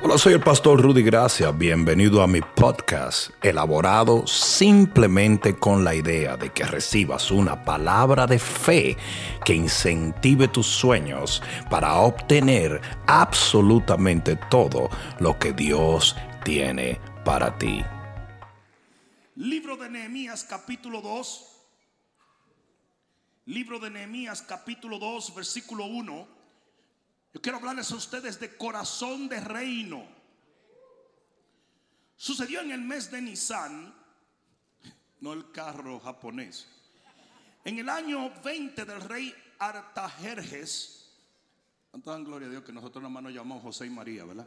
Hola, soy el pastor Rudy Gracia. Bienvenido a mi podcast, elaborado simplemente con la idea de que recibas una palabra de fe que incentive tus sueños para obtener absolutamente todo lo que Dios tiene para ti. Libro de Nehemías capítulo 2. Libro de Nehemías capítulo 2, versículo 1. Yo quiero hablarles a ustedes de corazón de reino. Sucedió en el mes de Nisan, no el carro japonés. En el año 20 del rey Artajerjes, dan gloria a Dios que nosotros nada más nos llamamos José y María, ¿verdad?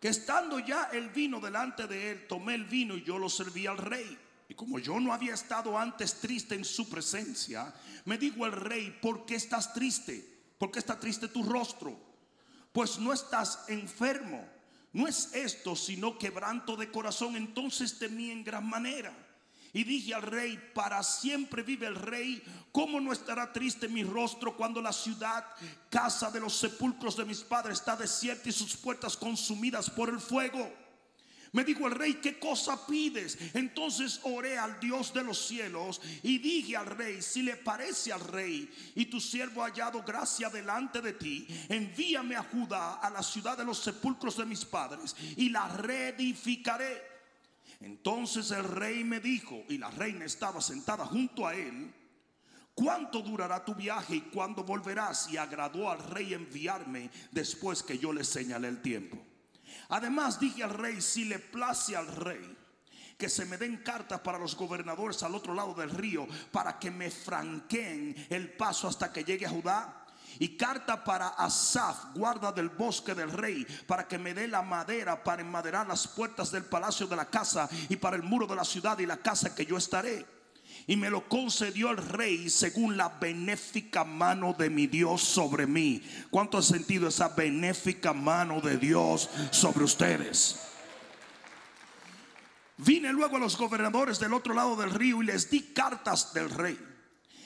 Que estando ya el vino delante de él, tomé el vino y yo lo serví al rey. Y como yo no había estado antes triste en su presencia, me dijo el rey, ¿por qué estás triste? ¿Por qué está triste tu rostro? Pues no estás enfermo. No es esto, sino quebranto de corazón. Entonces temí en gran manera. Y dije al rey, para siempre vive el rey. ¿Cómo no estará triste mi rostro cuando la ciudad, casa de los sepulcros de mis padres, está desierta y sus puertas consumidas por el fuego? Me dijo el rey, ¿qué cosa pides? Entonces oré al Dios de los cielos y dije al rey, si le parece al rey y tu siervo ha hallado gracia delante de ti, envíame a Judá, a la ciudad de los sepulcros de mis padres, y la reedificaré. Entonces el rey me dijo, y la reina estaba sentada junto a él, ¿Cuánto durará tu viaje y cuándo volverás? Y agradó al rey enviarme después que yo le señalé el tiempo. Además dije al rey, si le place al rey, que se me den cartas para los gobernadores al otro lado del río, para que me franqueen el paso hasta que llegue a Judá. Y carta para Asaf, guarda del bosque del rey, para que me dé la madera para enmaderar las puertas del palacio de la casa y para el muro de la ciudad y la casa que yo estaré y me lo concedió el rey según la benéfica mano de mi Dios sobre mí. ¿Cuánto ha sentido esa benéfica mano de Dios sobre ustedes? Vine luego a los gobernadores del otro lado del río y les di cartas del rey.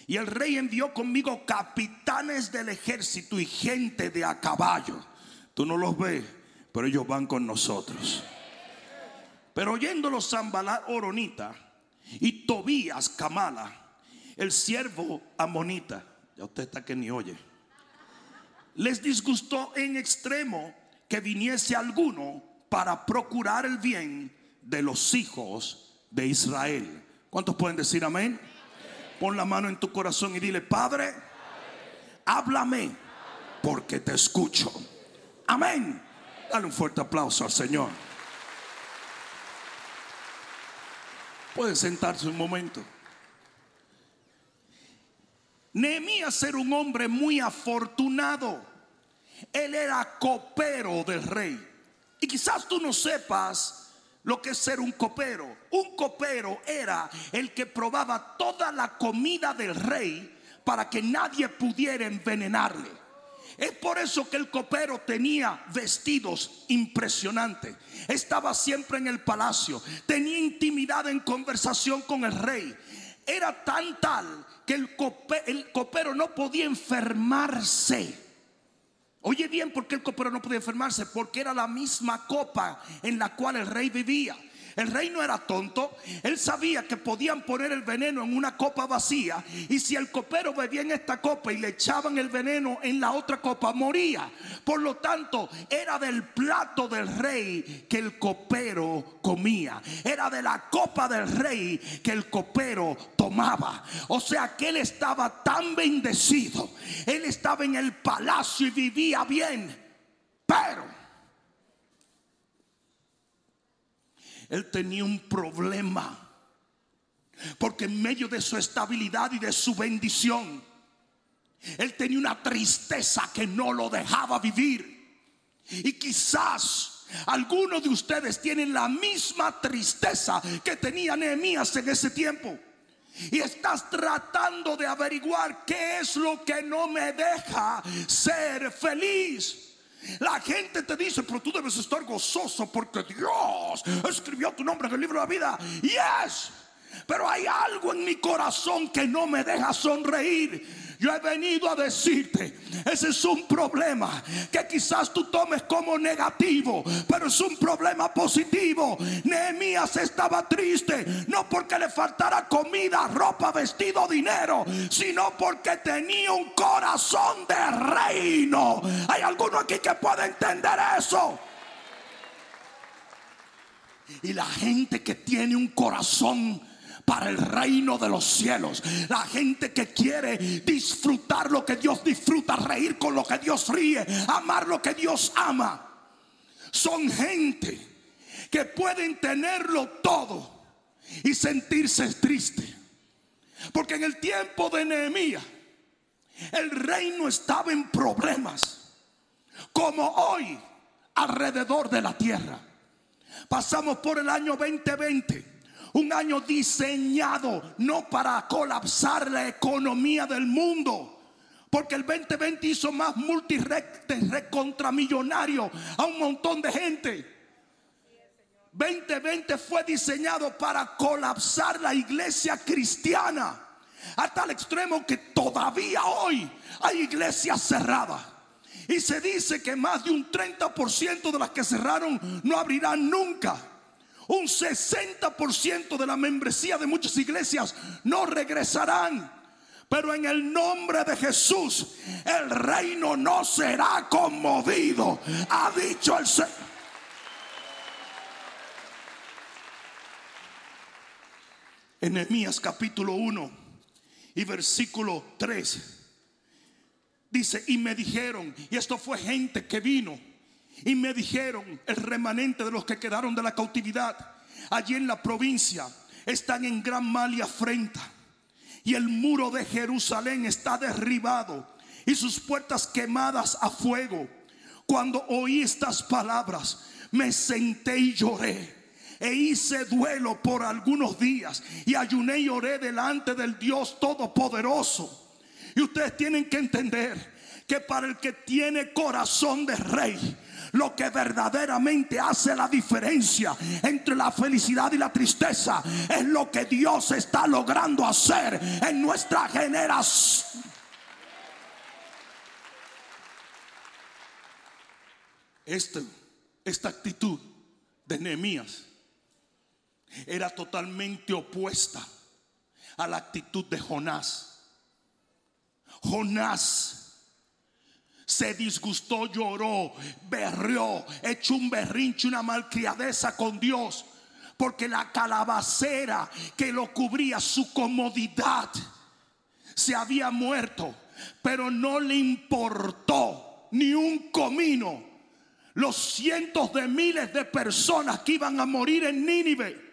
Y el rey envió conmigo capitanes del ejército y gente de a caballo. Tú no los ves, pero ellos van con nosotros. Pero oyéndolos Zambalat Oronita y Tobías Kamala, el siervo amonita, ya usted está que ni oye, les disgustó en extremo que viniese alguno para procurar el bien de los hijos de Israel. ¿Cuántos pueden decir amén? Pon la mano en tu corazón y dile, Padre, háblame porque te escucho. Amén. Dale un fuerte aplauso al Señor. Puede sentarse un momento. Nehemías era un hombre muy afortunado. Él era copero del rey. Y quizás tú no sepas lo que es ser un copero. Un copero era el que probaba toda la comida del rey para que nadie pudiera envenenarle. Es por eso que el copero tenía vestidos impresionantes. Estaba siempre en el palacio. Tenía intimidad en conversación con el rey. Era tan tal que el, copero no podía enfermarse. Oye bien, ¿por qué el copero no podía enfermarse? Porque era la misma copa en la cual el rey vivía. El rey no era tonto. Él sabía que podían poner el veneno en una copa vacía. Y si el copero bebía en esta copa y le echaban el veneno en la otra copa, moría. Por lo tanto, era del plato del rey que el copero comía. Era de la copa del rey que el copero tomaba. O sea que él estaba tan bendecido. Él estaba en el palacio y vivía bien. Pero él tenía un problema. Porque en medio de su estabilidad y de su bendición, él tenía una tristeza que no lo dejaba vivir. Y quizás algunos de ustedes tienen la misma tristeza que tenía Nehemías en ese tiempo. Y estás tratando de averiguar qué es lo que no me deja ser feliz. La gente te dice, pero tú debes estar gozoso porque Dios escribió tu nombre en el libro de la vida. Yes. Pero hay algo en mi corazón que no me deja sonreír. Yo he venido a decirte, ese es un problema que quizás tú tomes como negativo, pero es un problema positivo. Nehemías estaba triste, no porque le faltara comida, ropa, vestido, dinero, sino porque tenía un corazón de reino. ¿Hay alguno aquí que pueda entender eso? Y la gente que tiene un corazón para el reino de los cielos. La gente que quiere disfrutar lo que Dios disfruta, reír con lo que Dios ríe, amar lo que Dios ama. Son gente que pueden tenerlo todo y sentirse triste. Porque en el tiempo de Nehemías, el reino estaba en problemas, como hoy alrededor de la tierra. Pasamos por el año 2020 un año diseñado no para colapsar la economía del mundo. Porque el 2020 hizo más multirecontramillonario a un montón de gente. 2020 fue diseñado para colapsar la iglesia cristiana. Hasta el extremo que todavía hoy hay iglesias cerradas. Y se dice que más de un 30% de las que cerraron no abrirán nunca. Un 60% de la membresía de muchas iglesias no regresarán. Pero en el nombre de Jesús, el reino no será conmovido. Ha dicho el Señor. Enemías capítulo 1 y versículo 3 dice, y me dijeron, y esto fue gente que vino y me dijeron, el remanente de los que quedaron de la cautividad, allí en la provincia, están en gran mal y afrenta. Y el muro de Jerusalén está derribado y sus puertas quemadas a fuego. Cuando oí estas palabras, me senté y lloré. E hice duelo por algunos días y ayuné y oré delante del Dios Todopoderoso. Y ustedes tienen que entender que para el que tiene corazón de rey, lo que verdaderamente hace la diferencia entre la felicidad y la tristeza es lo que Dios está logrando hacer en nuestra generación. Este, esta actitud de Nehemías era totalmente opuesta a la actitud de Jonás. Jonás se disgustó, lloró, berrió, echó un berrinche, una malcriadeza con Dios. Porque la calabacera que lo cubría, su comodidad, se había muerto. Pero no le importó ni un comino los cientos de miles de personas que iban a morir en Nínive.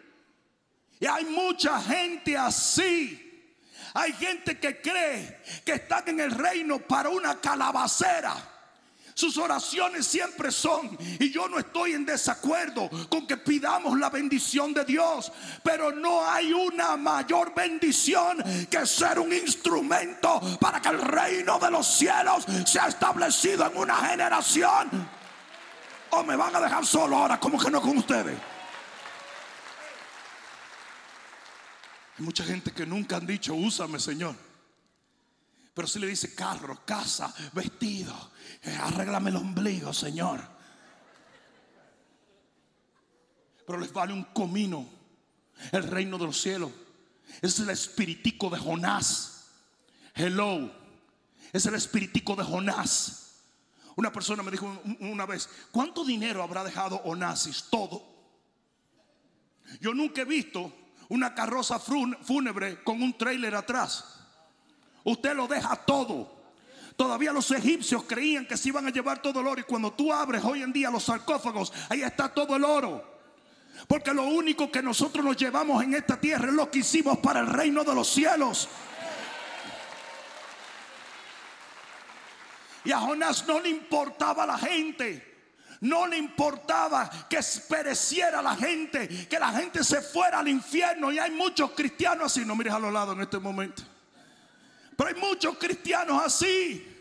Y hay mucha gente así hay gente que cree que están en el reino para una calabacera. Sus oraciones siempre son, y yo no estoy en desacuerdo con que pidamos la bendición de Dios, pero no hay una mayor bendición que ser un instrumento para que el reino de los cielos sea establecido en una generación. O me van a dejar solo ahora, como que no con ustedes. Hay mucha gente que nunca han dicho, úsame Señor. Pero si le dice carro, casa, vestido, eh, arréglame el ombligo, Señor. Pero les vale un comino el reino de los cielos. Es el espiritico de Jonás. Hello. Es el espiritico de Jonás. Una persona me dijo una vez, ¿cuánto dinero habrá dejado Onasis? Todo. Yo nunca he visto una carroza fúnebre con un trailer atrás. Usted lo deja todo. Todavía los egipcios creían que se iban a llevar todo el oro y cuando tú abres hoy en día los sarcófagos, ahí está todo el oro. Porque lo único que nosotros nos llevamos en esta tierra es lo que hicimos para el reino de los cielos. Y a Jonás no le importaba la gente. No le importaba que pereciera la gente, que la gente se fuera al infierno. Y hay muchos cristianos así. No mires a los lados en este momento. Pero hay muchos cristianos así.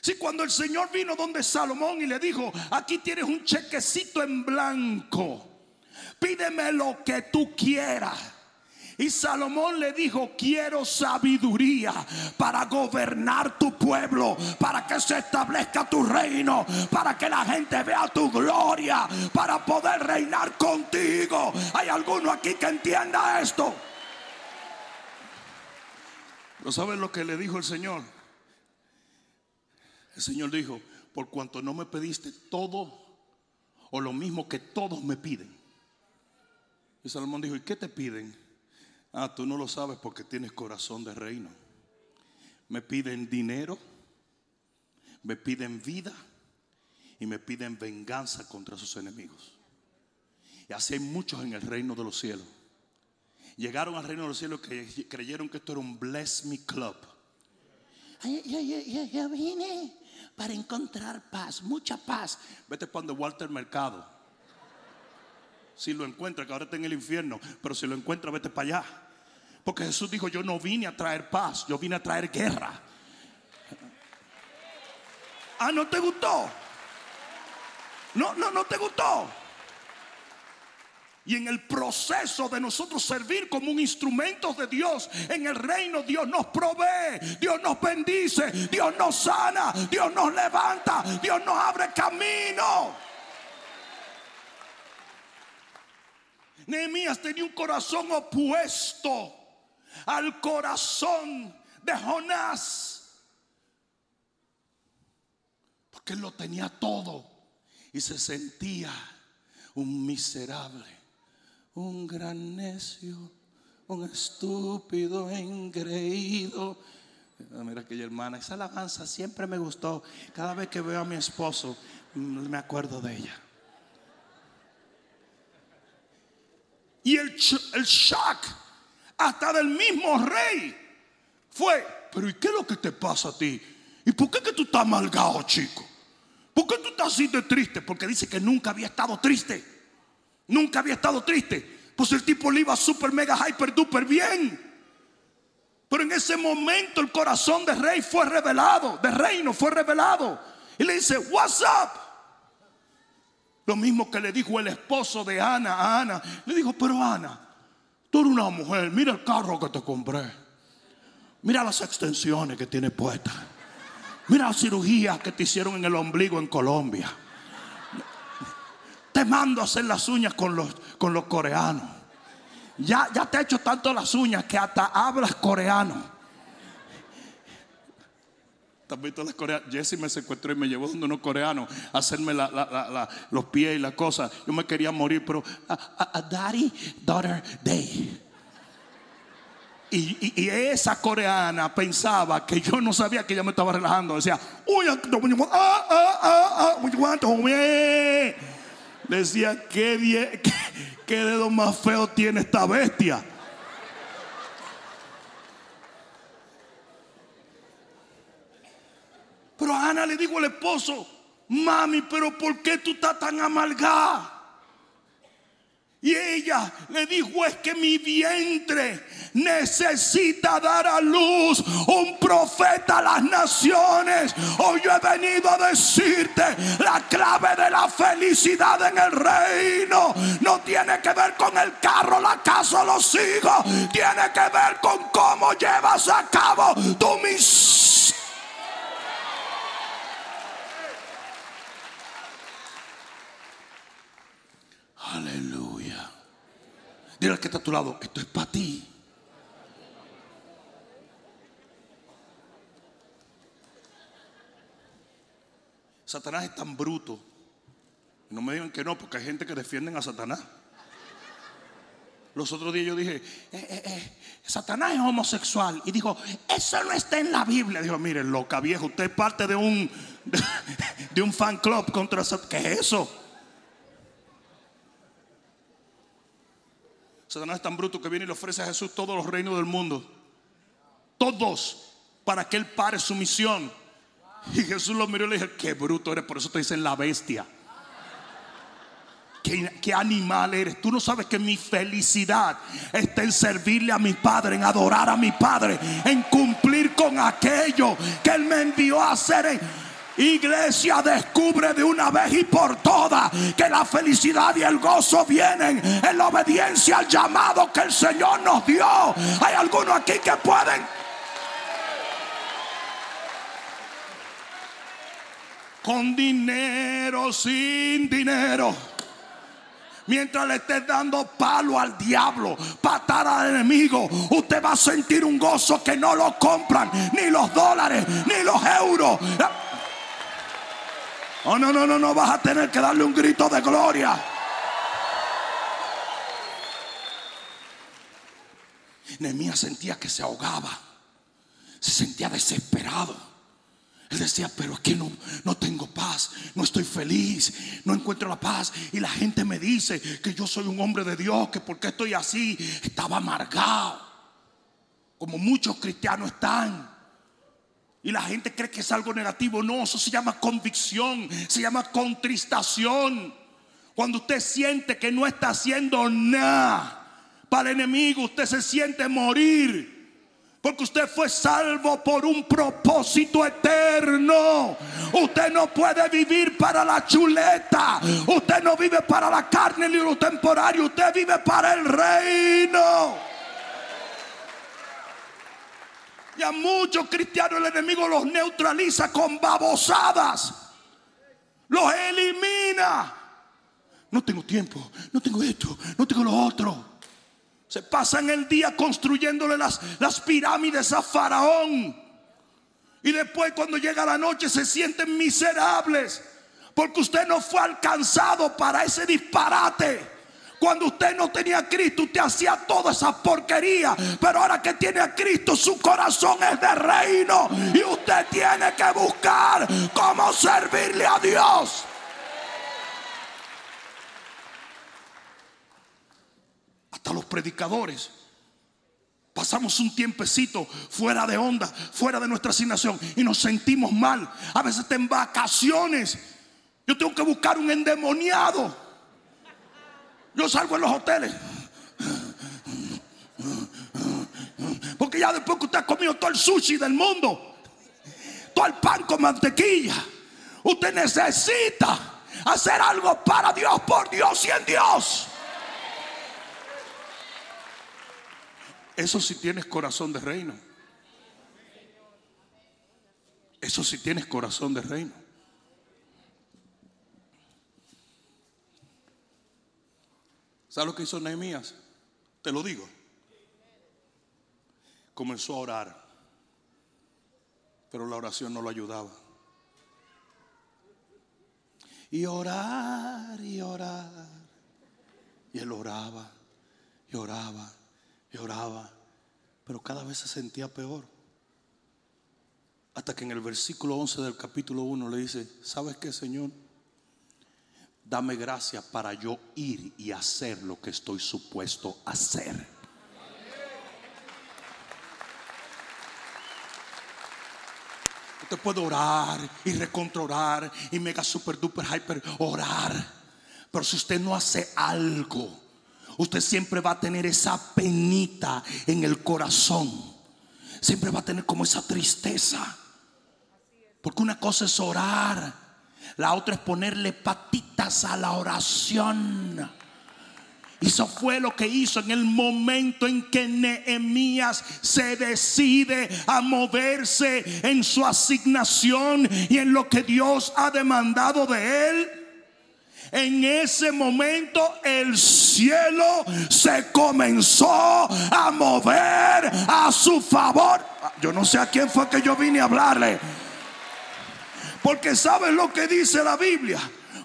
Si cuando el Señor vino donde Salomón y le dijo, aquí tienes un chequecito en blanco, pídeme lo que tú quieras. Y Salomón le dijo, quiero sabiduría para gobernar tu pueblo, para que se establezca tu reino, para que la gente vea tu gloria, para poder reinar contigo. ¿Hay alguno aquí que entienda esto? ¿No sabes lo que le dijo el Señor? El Señor dijo, por cuanto no me pediste todo o lo mismo que todos me piden. Y Salomón dijo, ¿y qué te piden? Ah, tú no lo sabes porque tienes corazón de reino. Me piden dinero, me piden vida y me piden venganza contra sus enemigos. Y así hay muchos en el reino de los cielos. Llegaron al reino de los cielos que creyeron que esto era un Bless Me Club. Yo, vine para encontrar paz, mucha paz. Vete donde Walter Mercado si lo encuentra, que ahora está en el infierno, pero si lo encuentra, vete para allá. Porque Jesús dijo, yo no vine a traer paz, yo vine a traer guerra. Ah, ¿no te gustó? No, no, no te gustó. Y en el proceso de nosotros servir como un instrumento de Dios en el reino, Dios nos provee, Dios nos bendice, Dios nos sana, Dios nos levanta, Dios nos abre camino. Nehemías tenía un corazón opuesto al corazón de Jonás. Porque él lo tenía todo y se sentía un miserable, un gran necio, un estúpido, engreído. Ah, mira aquella hermana, esa alabanza siempre me gustó. Cada vez que veo a mi esposo, me acuerdo de ella. Y el, el shock hasta del mismo rey fue, pero ¿y qué es lo que te pasa a ti? ¿Y por qué que tú estás amargado, chico? ¿Por qué tú estás así de triste? Porque dice que nunca había estado triste. Nunca había estado triste. Pues el tipo le iba super mega hyper duper bien. Pero en ese momento el corazón del rey fue revelado, de reino fue revelado. Y le dice, what's up? Lo mismo que le dijo el esposo de Ana a Ana. Le dijo, pero Ana, tú eres una mujer, mira el carro que te compré. Mira las extensiones que tiene puestas. Mira la cirugía que te hicieron en el ombligo en Colombia. Te mando a hacer las uñas con los, con los coreanos. Ya, ya te he hecho tanto las uñas que hasta hablas coreano. También todas las coreanas. Jesse me secuestró y me llevó donde unos coreanos a hacerme los pies y las cosas. Yo me quería morir, pero a, daddy, daughter, day. Y, esa coreana pensaba que yo no sabía que ella me estaba relajando. Decía, uy, ah, ah, ah, Decía, ¿qué, qué dedo más feo tiene esta bestia? Ana le dijo al esposo, mami, pero ¿por qué tú estás tan amargada? Y ella le dijo, es que mi vientre necesita dar a luz un profeta a las naciones. Hoy yo he venido a decirte, la clave de la felicidad en el reino no tiene que ver con el carro, la casa o los hijos. Tiene que ver con cómo llevas a cabo tu misión Aleluya. Dile al que está a tu lado, esto es para ti. Satanás es tan bruto. No me digan que no, porque hay gente que defienden a Satanás. Los otros días yo dije, eh, eh, eh, Satanás es homosexual. Y dijo, eso no está en la Biblia. Dijo, mire, loca vieja, usted es parte de un, de un fan club contra Satanás. ¿Qué es eso? Satanás es tan bruto que viene y le ofrece a Jesús todos los reinos del mundo. Todos. Para que él pare su misión. Y Jesús lo miró y le dijo, qué bruto eres. Por eso te dicen la bestia. ¿Qué, ¿Qué, animal eres? Tú no sabes que mi felicidad está en servirle a mi Padre, en adorar a mi Padre, en cumplir con aquello que Él me envió a hacer. Iglesia, descubre de una vez y por todas que la felicidad y el gozo vienen en la obediencia al llamado que el Señor nos dio. Hay algunos aquí que pueden con dinero, sin dinero. Mientras le esté dando palo al diablo, patar al enemigo, usted va a sentir un gozo que no lo compran ni los dólares, ni los euros. Oh, no, no, no, no vas a tener que darle un grito de gloria. Nehemías sentía que se ahogaba, se sentía desesperado. Él decía, pero aquí no, no tengo paz, no estoy feliz, no encuentro la paz. Y la gente me dice que yo soy un hombre de Dios, que porque estoy así, estaba amargado. Como muchos cristianos están. Y la gente cree que es algo negativo. No, eso se llama convicción, se llama contristación. Cuando usted siente que no está haciendo nada para el enemigo, usted se siente morir. Porque usted fue salvo por un propósito eterno. Usted no puede vivir para la chuleta. Usted no vive para la carne ni lo temporario. Usted vive para el reino. Y a muchos cristianos el enemigo los neutraliza con babosadas. Los elimina. No tengo tiempo, no tengo esto, no tengo lo otro. Se pasan el día construyéndole las, las pirámides a Faraón. Y después cuando llega la noche se sienten miserables. Porque usted no fue alcanzado para ese disparate. Cuando usted no tenía a Cristo, usted hacía toda esa porquería. Pero ahora que tiene a Cristo, su corazón es de reino. Y usted tiene que buscar cómo servirle a Dios. Hasta los predicadores. Pasamos un tiempecito fuera de onda, fuera de nuestra asignación y nos sentimos mal. A veces en vacaciones. Yo tengo que buscar un endemoniado yo salgo en los hoteles. Porque ya después que usted ha comido todo el sushi del mundo, todo el pan con mantequilla, usted necesita hacer algo para Dios, por Dios y en Dios. Eso si tienes corazón de reino. Eso si tienes corazón de reino. ¿Sabes lo que hizo Nehemías? Te lo digo. Comenzó a orar, pero la oración no lo ayudaba. Y orar y orar. Y él oraba y oraba y oraba, pero cada vez se sentía peor. Hasta que en el versículo 11 del capítulo 1 le dice, ¿sabes qué, Señor? Dame gracia para yo ir y hacer lo que estoy supuesto a hacer. Usted puede orar y recontrolar y mega super duper hyper orar. Pero si usted no hace algo, usted siempre va a tener esa penita en el corazón. Siempre va a tener como esa tristeza. Porque una cosa es orar la otra es ponerle patitas a la oración. Eso fue lo que hizo en el momento en que Nehemías se decide a moverse en su asignación y en lo que Dios ha demandado de él. En ese momento el cielo se comenzó a mover a su favor. Yo no sé a quién fue que yo vine a hablarle. Porque ¿saben lo que dice la Biblia?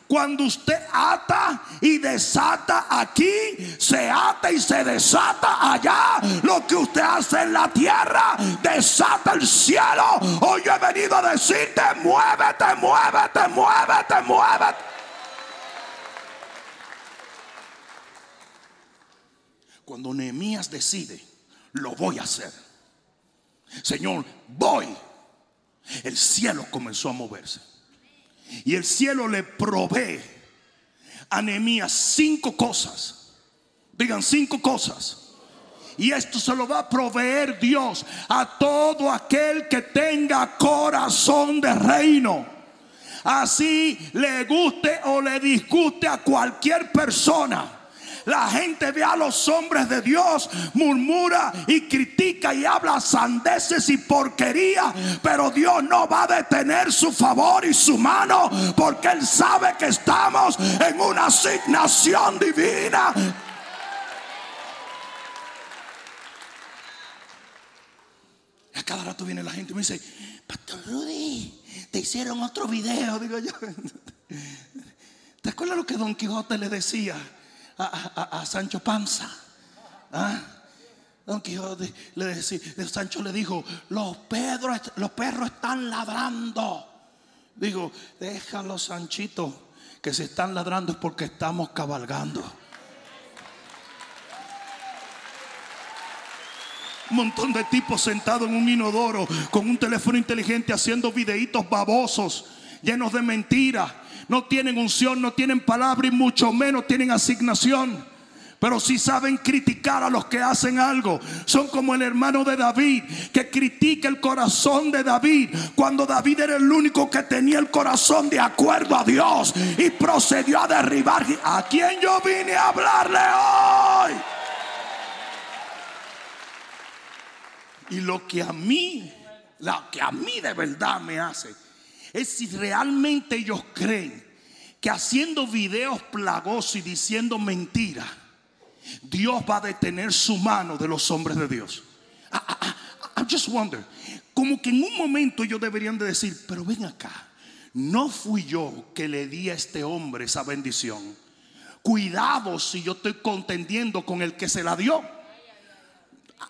Cuando usted ata y desata aquí, se ata y se desata allá. Lo que usted hace en la tierra, desata el cielo. Hoy yo he venido a decirte, muévete, muévete, muévete, muévete. Cuando Nehemías decide, lo voy a hacer. Señor, voy el cielo comenzó a moverse. Y el cielo le provee a Nehemías cinco cosas. Digan cinco cosas. Y esto se lo va a proveer Dios a todo aquel que tenga corazón de reino. Así le guste o le disguste a cualquier persona. La gente ve a los hombres de Dios, murmura y critica y habla sandeces y porquería. Pero Dios no va a detener su favor y su mano porque Él sabe que estamos en una asignación divina. A cada rato viene la gente y me dice, Pastor Rudy, te hicieron otro video. Digo yo, ¿te acuerdas lo que Don Quijote le decía? A, Sancho Panza. ¿Ah? Don Quijote le decía, Sancho le dijo, los, los perros están ladrando. Digo, déjalo Sanchito, que se están ladrando es porque estamos cabalgando. Un montón de tipos sentados en un inodoro con un teléfono inteligente haciendo videitos babosos, llenos de mentiras no tienen unción, no tienen palabra y mucho menos tienen asignación. Pero si saben criticar a los que hacen algo. Son como el hermano de David que critica el corazón de David cuando David era el único que tenía el corazón de acuerdo a Dios y procedió a derribar. ¿A quién yo vine a hablarle hoy? Y lo que a mí, lo que a mí de verdad me hace es si realmente ellos creen que haciendo videos plagosos y diciendo mentiras, Dios va a detener su mano de los hombres de Dios. I, I, just wonder, como que en un momento ellos deberían de decir, pero ven acá, no fui yo que le di a este hombre esa bendición. Cuidado si yo estoy contendiendo con el que se la dio.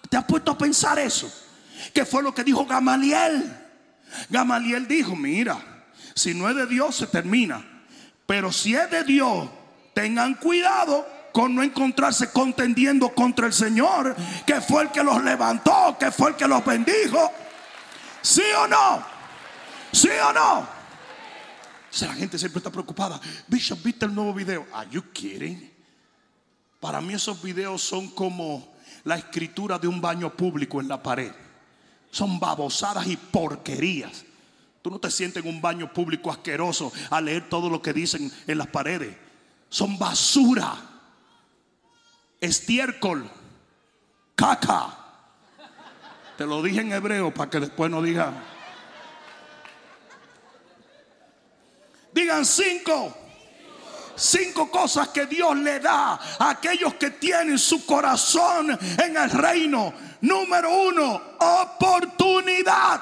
¿Te has puesto a pensar eso? Que fue lo que dijo Gamaliel. Gamaliel dijo, mira, si no es de Dios se termina. Pero si es de Dios, tengan cuidado con no encontrarse contendiendo contra el Señor, que fue el que los levantó, que fue el que los bendijo. ¿Sí o no? ¿Sí o no? La gente siempre está preocupada. Bishop, ¿viste el nuevo video? ¿Are you kidding? Para mí esos videos son como la escritura de un baño público en la pared son babosadas y porquerías. Tú no te sientes en un baño público asqueroso a leer todo lo que dicen en las paredes. Son basura, estiércol, caca. Te lo dije en hebreo para que después no digan. Digan cinco. Cinco cosas que Dios le da a aquellos que tienen su corazón en el reino. Número uno, oportunidad.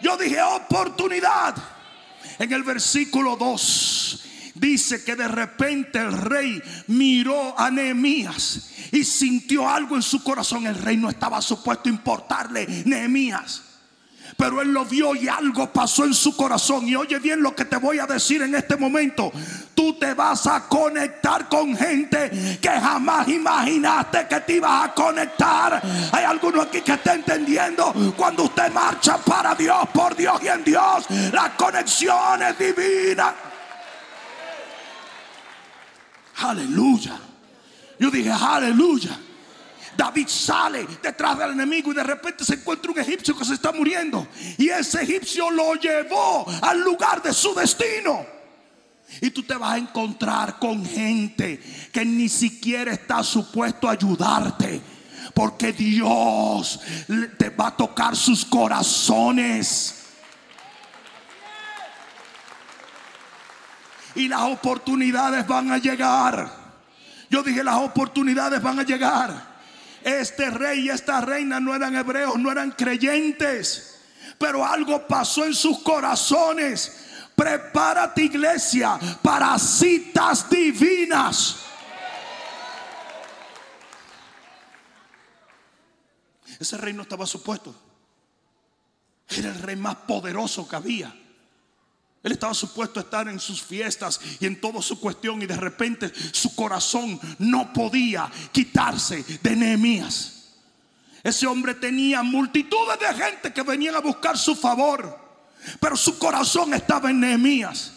Yo dije oportunidad. En el versículo 2 dice que de repente el rey miró a Nehemías y sintió algo en su corazón. El rey no estaba supuesto a importarle Nehemías. Pero él lo vio y algo pasó en su corazón. Y oye bien lo que te voy a decir en este momento. Tú te vas a conectar con gente que jamás imaginaste que te ibas a conectar. Hay alguno aquí que está entendiendo cuando usted marcha para Dios, por Dios y en Dios. La conexión es divina. Aleluya. Yo dije, aleluya. David sale detrás del enemigo y de repente se encuentra un egipcio que se está muriendo. Y ese egipcio lo llevó al lugar de su destino. Y tú te vas a encontrar con gente que ni siquiera está supuesto a ayudarte. Porque Dios te va a tocar sus corazones. Y las oportunidades van a llegar. Yo dije, las oportunidades van a llegar. Este rey y esta reina no eran hebreos, no eran creyentes. Pero algo pasó en sus corazones. Prepárate iglesia para citas divinas. Ese rey no estaba supuesto. Era el rey más poderoso que había. Él estaba supuesto a estar en sus fiestas y en toda su cuestión y de repente su corazón no podía quitarse de Nehemías. Ese hombre tenía multitudes de gente que venían a buscar su favor, pero su corazón estaba en Nehemías.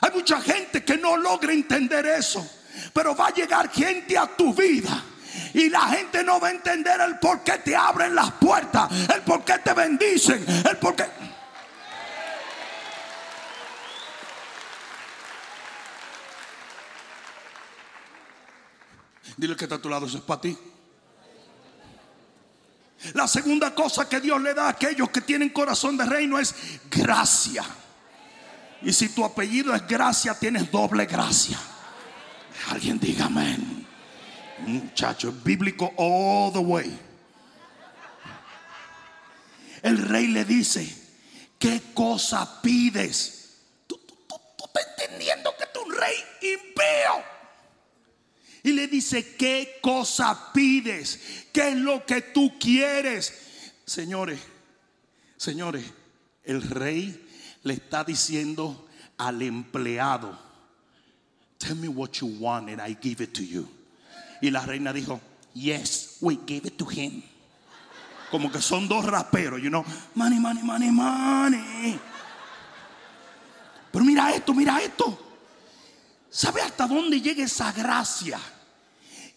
Hay mucha gente que no logra entender eso, pero va a llegar gente a tu vida. Y la gente no va a entender el por qué te abren las puertas, el por qué te bendicen, el por qué... Dile que está a tu lado, eso es para ti. La segunda cosa que Dios le da a aquellos que tienen corazón de reino es gracia. Y si tu apellido es gracia, tienes doble gracia. Alguien diga amén. Muchacho, es bíblico all the way. El rey le dice, ¿qué cosa pides? Tú, tú, tú, tú estás entendiendo que tú un rey impío. Y le dice, ¿qué cosa pides? ¿Qué es lo que tú quieres? Señores, señores, el rey le está diciendo al empleado, tell me what you want and I give it to you. Y la reina dijo, yes, we give it to him. Como que son dos raperos, you know, money, money, money, money. Pero mira esto, mira esto. ¿Sabe hasta dónde llega esa gracia?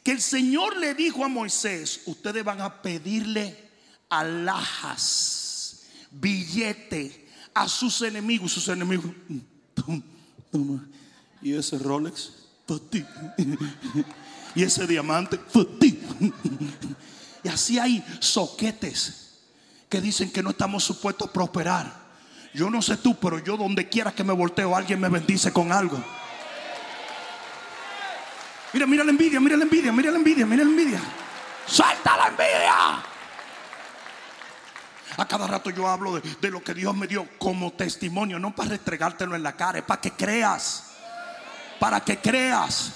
Que el Señor le dijo a Moisés, ustedes van a pedirle alhajas, billete a sus enemigos, sus enemigos. Y ese Rolex, ti. Y ese diamante, ti. Y así hay soquetes que dicen que no estamos supuestos a prosperar. Yo no sé tú, pero yo donde quiera que me volteo, alguien me bendice con algo. Mira, mira la envidia, mira la envidia, mira la envidia, mira la envidia. Salta la envidia. A cada rato yo hablo de, de, lo que Dios me dio como testimonio, no para restregártelo en la cara, es para que creas. Para que creas.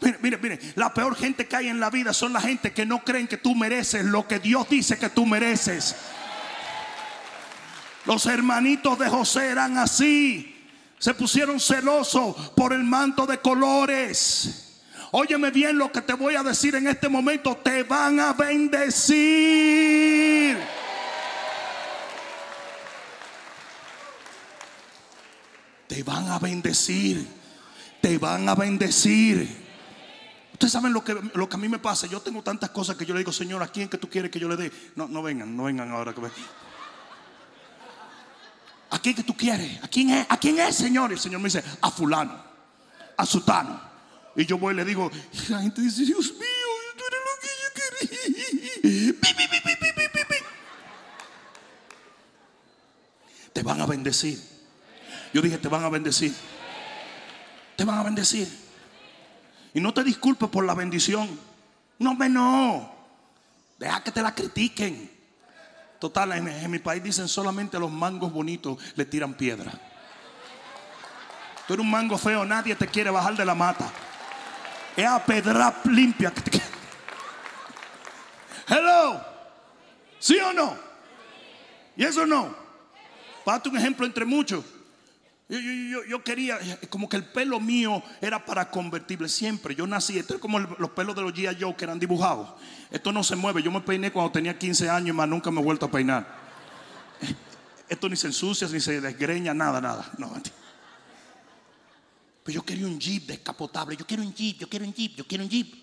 Mire, mire, mire, la peor gente que hay en la vida son la gente que no creen que tú mereces lo que Dios dice que tú mereces. Los hermanitos de José eran así. Se pusieron celosos por el manto de colores. Óyeme bien lo que te voy a decir en este momento. Te van a bendecir. Te van a bendecir. Te van a bendecir. Ustedes saben lo que, lo que a mí me pasa. Yo tengo tantas cosas que yo le digo, Señor, ¿a quién que tú quieres que yo le dé? No, no vengan, no vengan ahora que ¿A quién que tú quieres? ¿A quién es? ¿A quién es, Señor? Y el Señor me dice, a fulano, a sutano. Y yo voy y le digo, la gente dice, Dios mío, tú eres lo que yo quería. Te van a bendecir. Yo dije, te van a bendecir. Te van a bendecir. Y no te disculpes por la bendición. No, me no. Deja que te la critiquen. Total, en, mi país dicen solamente a los mangos bonitos le tiran piedra. Tú eres un mango feo, nadie te quiere bajar de la mata. Es a pedra limpia. Hello. ¿Sí o no? ¿Y eso no? Para un ejemplo entre muchos. Yo, yo, yo, quería, como que el pelo mío era para convertible siempre. Yo nací, esto es como los pelos de los G.I. Joe que eran dibujados. Esto no se mueve. Yo me peiné cuando tenía 15 años y más nunca me he vuelto a peinar. Esto ni se ensucia, ni se desgreña, nada, nada. No, Pero yo quería un Jeep descapotable. Yo quiero un Jeep, yo quiero un Jeep, yo quiero un Jeep.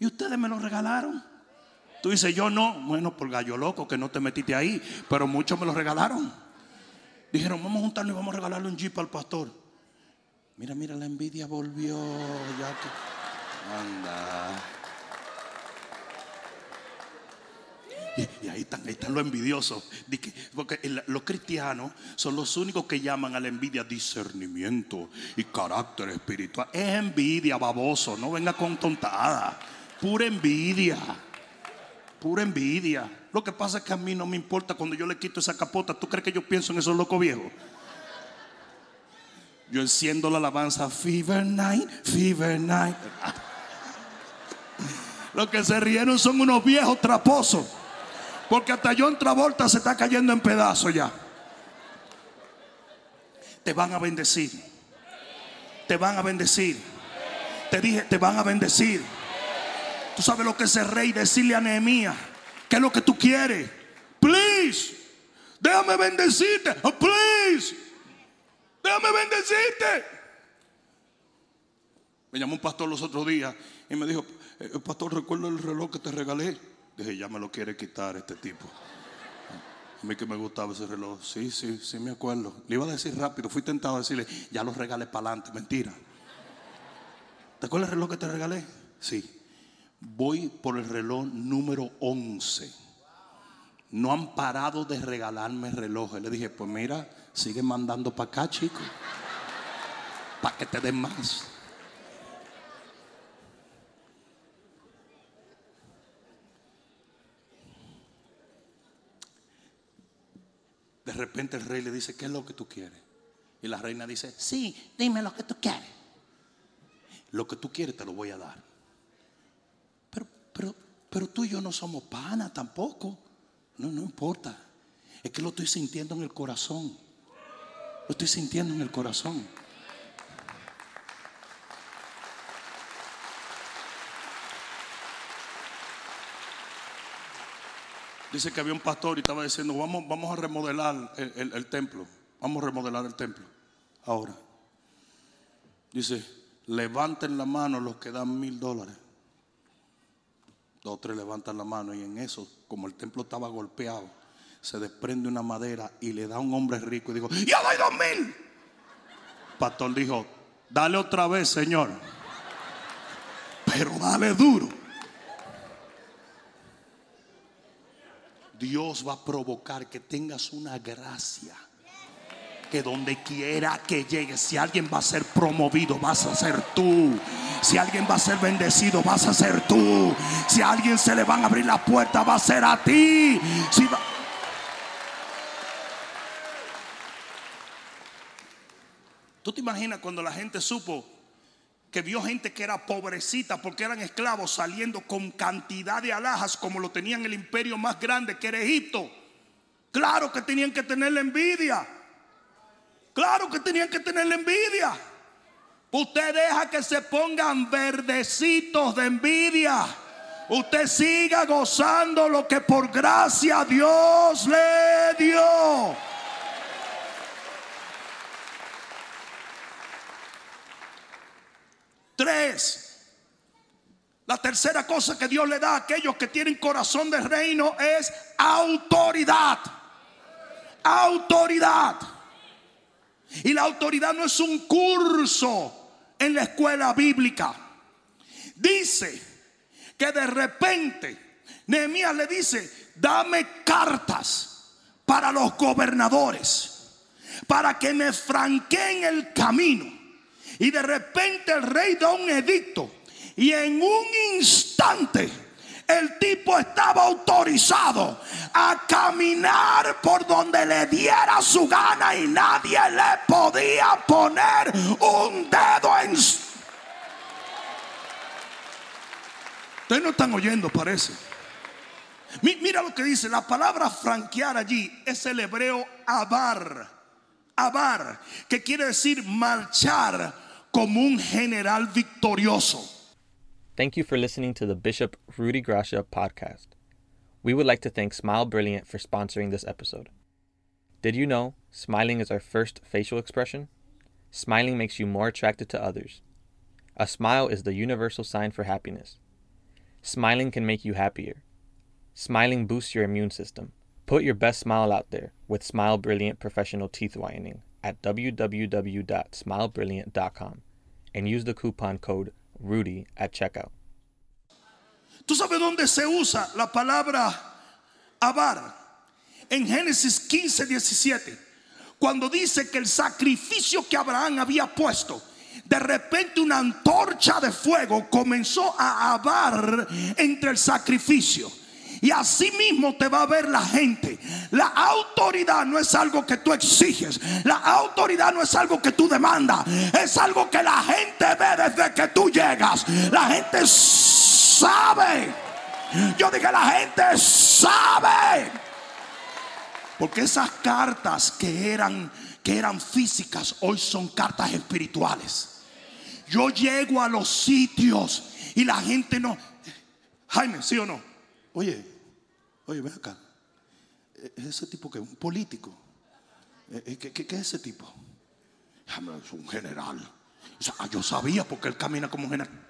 Y ustedes me lo regalaron. Tú dices, yo no. Bueno, por gallo loco que no te metiste ahí. Pero muchos me lo regalaron. Dijeron, vamos a juntarnos y vamos a regalarle un jeep al pastor. Mira, mira, la envidia volvió. Ya que... Anda. Y, y, ahí están, ahí están los envidiosos. Porque los cristianos son los únicos que llaman a la envidia discernimiento y carácter espiritual. Es envidia, baboso. No venga con tontada. Pura envidia. Pura envidia. Lo que pasa es que a mí no me importa cuando yo le quito esa capota. ¿Tú crees que yo pienso en esos locos viejos? Yo enciendo la alabanza Fever Night, Fever Night. Los que se rieron son unos viejos traposos. Porque hasta John Travolta se está cayendo en pedazos ya. Te van a bendecir. Te van a bendecir. Te dije, te van a bendecir. Tú sabes lo que es el rey decirle a Nehemías. ¿Qué es lo que tú quieres? Please. Déjame bendecirte. Oh, please. Déjame bendecirte. Me llamó un pastor los otros días y me dijo, eh, pastor, recuerdo el reloj que te regalé. Dije, ya me lo quiere quitar este tipo. A mí que me gustaba ese reloj. Sí, sí, sí me acuerdo. Le iba a decir rápido. Fui tentado a decirle, ya lo regalé para adelante. Mentira. ¿Te acuerdas el reloj que te regalé? Sí. Voy por el reloj número 11. No han parado de regalarme relojes. Le dije, pues mira, sigue mandando para acá, chico. Para que te den más. De repente el rey le dice, ¿qué es lo que tú quieres? Y la reina dice, sí, dime lo que tú quieres. Lo que tú quieres te lo voy a dar. Pero, pero, tú y yo no somos pana tampoco. No, no importa. Es que lo estoy sintiendo en el corazón. Lo estoy sintiendo en el corazón. Dice que había un pastor y estaba diciendo, vamos, vamos a remodelar el, el- el templo. Vamos a remodelar el templo. Ahora. Dice, levanten la mano los que dan mil dólares. Dos o tres levantan la mano y en eso, como el templo estaba golpeado, se desprende una madera y le da a un hombre rico y dijo, yo doy dos mil. Pastor dijo, dale otra vez, Señor. Pero dale duro. Dios va a provocar que tengas una gracia. Que donde quiera que llegues, si alguien va a ser promovido, vas a ser tú. Si alguien va a ser bendecido, vas a ser tú. Si a alguien se le van a abrir la puerta, va a ser a ti. Si va- ¿Tú te imaginas cuando la gente supo que vio gente que era pobrecita porque eran esclavos saliendo con cantidad de alhajas como lo tenían el imperio más grande que era Egipto? Claro que tenían que tener envidia. Claro que tenían que tener envidia. Usted deja que se pongan verdecitos de envidia. Usted siga gozando lo que por gracia Dios le dio. Tres. La tercera cosa que Dios le da a aquellos que tienen corazón de reino es autoridad. Autoridad. Y la autoridad no es un curso en la escuela bíblica. Dice que de repente Nehemías le dice, dame cartas para los gobernadores, para que me franqueen el camino. Y de repente el rey da un edicto y en un instante el tipo estaba autorizado a caminar por donde le diera su gana y nadie le podía poner un dedo en... Ustedes no están oyendo, parece. Mi- Mira lo que dice, la palabra franquear allí es el hebreo abar. Abar, que quiere decir marchar como un general victorioso. Thank you for listening to the Bishop Rudy Gracia podcast. We would like to thank Smile Brilliant for sponsoring this episode. Did you know smiling is our first facial expression? Smiling makes you more attracted to others. A smile is the universal sign for happiness. Smiling can make you happier. Smiling boosts your immune system. Put your best smile out there with Smile Brilliant Professional Teeth Whitening at www.smilebrilliant.com and use the coupon code RUDY at checkout. ¿Tú sabes dónde se usa la palabra avar? En Génesis 15, 17. Cuando dice que el sacrificio que Abraham había puesto, de repente una antorcha de fuego comenzó a avar entre el sacrificio. Y así mismo te va a ver la gente. La autoridad no es algo que tú exiges. La autoridad no es algo que tú demandas. Es algo que la gente ve desde que tú llegas. La gente sabe. Yo dije, la gente sabe. Porque esas cartas que eran que eran físicas hoy son cartas espirituales. Yo llego a los sitios y la gente no Jaime, ¿sí o no? Oye, oye, ven acá. ¿Es ese tipo que es un político? ¿Eh, ¿Qué, qué- qué es ese tipo? Es un general. Sea, yo sabía porque él camina como un general.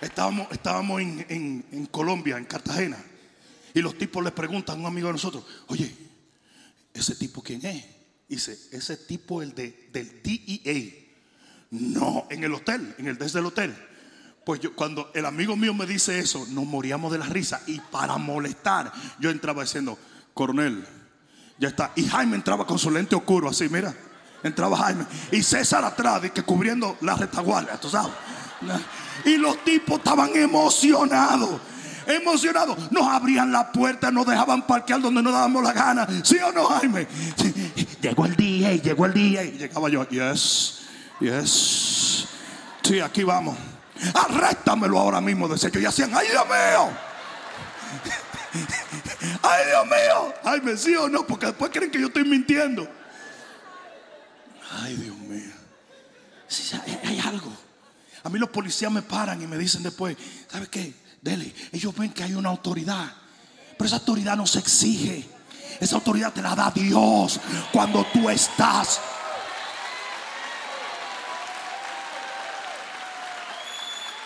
Estábamos, estábamos en, en- Colombia, en Cartagena, y los tipos le preguntan a un amigo de nosotros, oye, ¿ese tipo quién es? Dice, ese tipo el de, del DEA. No, en el hotel, en el desde el hotel. Pues yo, cuando el amigo mío me dice eso, nos moríamos de la risa. Y para molestar, yo entraba diciendo, coronel, ya está. Y Jaime entraba con su lente oscuro, así, mira. Entraba Jaime. Y César atrás, que cubriendo la retaguardia, tú sabes. Y los tipos estaban emocionados. Emocionados. Nos abrían la puerta, nos dejaban parquear donde nos dábamos la gana. ¿Sí o no, Jaime? Llegó el día, llegó el día. Y llegaba yo, yes, yes. Sí, aquí vamos. Arréstamelo ahora mismo, decía. Y hacían, ¡ay, Dios mío! ¡Ay, Dios mío! Ay, me sí o no, porque después creen que yo estoy mintiendo. Ay, Dios mío. Sí, hay algo. A mí los policías me paran y me dicen después, ¿sabe qué? Dele, ellos ven que hay una autoridad. Pero esa autoridad no se exige. Esa autoridad te la da Dios cuando tú estás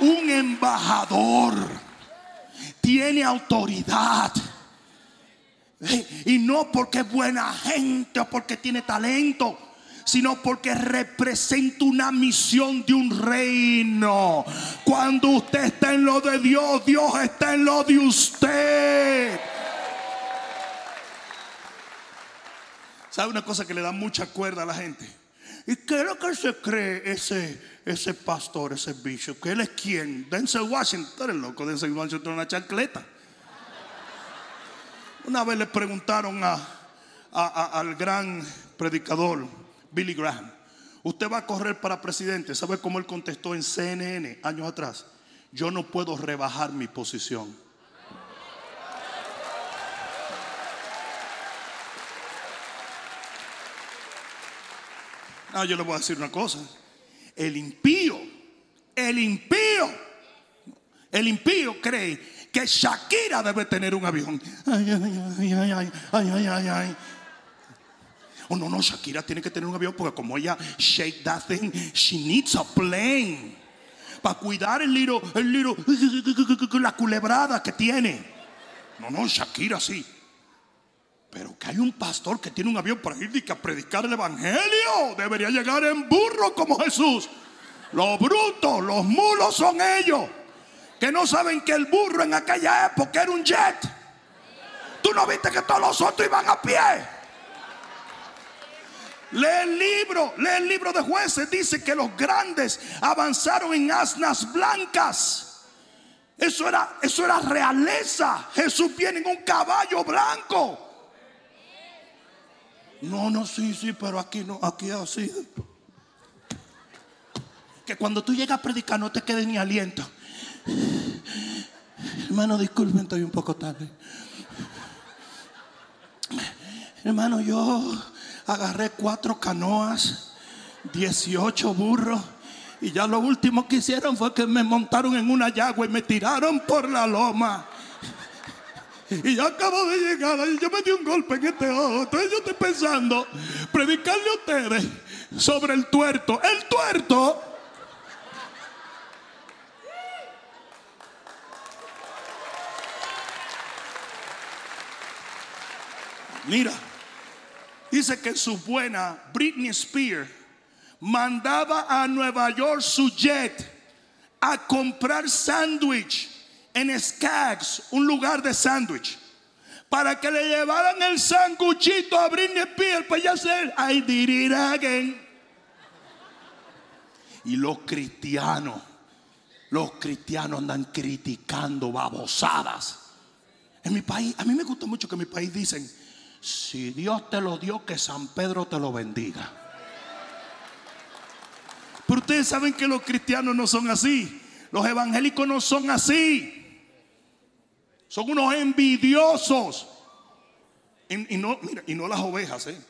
Un embajador tiene autoridad. Y no porque es buena gente o porque tiene talento, sino porque representa una misión de un reino. Cuando usted está en lo de Dios, Dios está en lo de usted. ¿Sabe una cosa que le da mucha cuerda a la gente? ¿Y qué es lo que se cree ese, ese pastor, ese bishop? ¿Que él es quién? Denzel Washington. Eres loco, Denzel Washington una chancleta. Una vez le preguntaron al gran predicador Billy Graham, ¿usted va a correr para presidente? ¿Sabe cómo él contestó en CNN años atrás? Yo no puedo rebajar mi posición. Ah, yo le voy a decir una cosa. El impío, el impío, el impío cree que Shakira debe tener un avión. Ay, ay, ay, ay, ay, ay, ay, Oh, no, no, Shakira tiene que tener un avión porque como ella shake that thing, she needs a plane. Para cuidar el libro, el libro, la culebrada que tiene. No, no, Shakira sí. Pero que hay un pastor que tiene un avión para ir a predicar el evangelio. Debería llegar en burro como Jesús. Los brutos, los mulos son ellos. Que no saben que el burro en aquella época era un jet. Tú no viste que todos los otros iban a pie. Lee el libro, lee el libro de jueces. Dice que los grandes avanzaron en asnas blancas. Eso era, eso era realeza. Jesús viene en un caballo blanco. No, no, sí, sí, pero aquí no, aquí así. Que cuando tú llegas a predicar no te quede ni aliento. Hermano, disculpen, estoy un poco tarde. Hermano, yo agarré cuatro canoas, 18 burros. Y ya lo último que hicieron fue que me montaron en una yagua y me tiraron por la loma. Y yo acabo de llegar y yo me di un golpe en este ojo. Entonces yo estoy pensando, predicarle a ustedes sobre el tuerto. El tuerto. Mira, dice que su buena Britney Spears mandaba a Nueva York su jet a comprar sándwich en Skaggs, un lugar de sándwich, para que le llevaran el sanguchito a Britney Spears para ya hacer I again. Y los cristianos, los cristianos andan criticando babosadas. En mi país, a mí me gusta mucho que en mi país dicen, si Dios te lo dio, que San Pedro te lo bendiga. Pero ustedes saben que los cristianos no son así. Los evangélicos no son así. Son unos envidiosos. Y, no, y no las ovejas, ¿eh?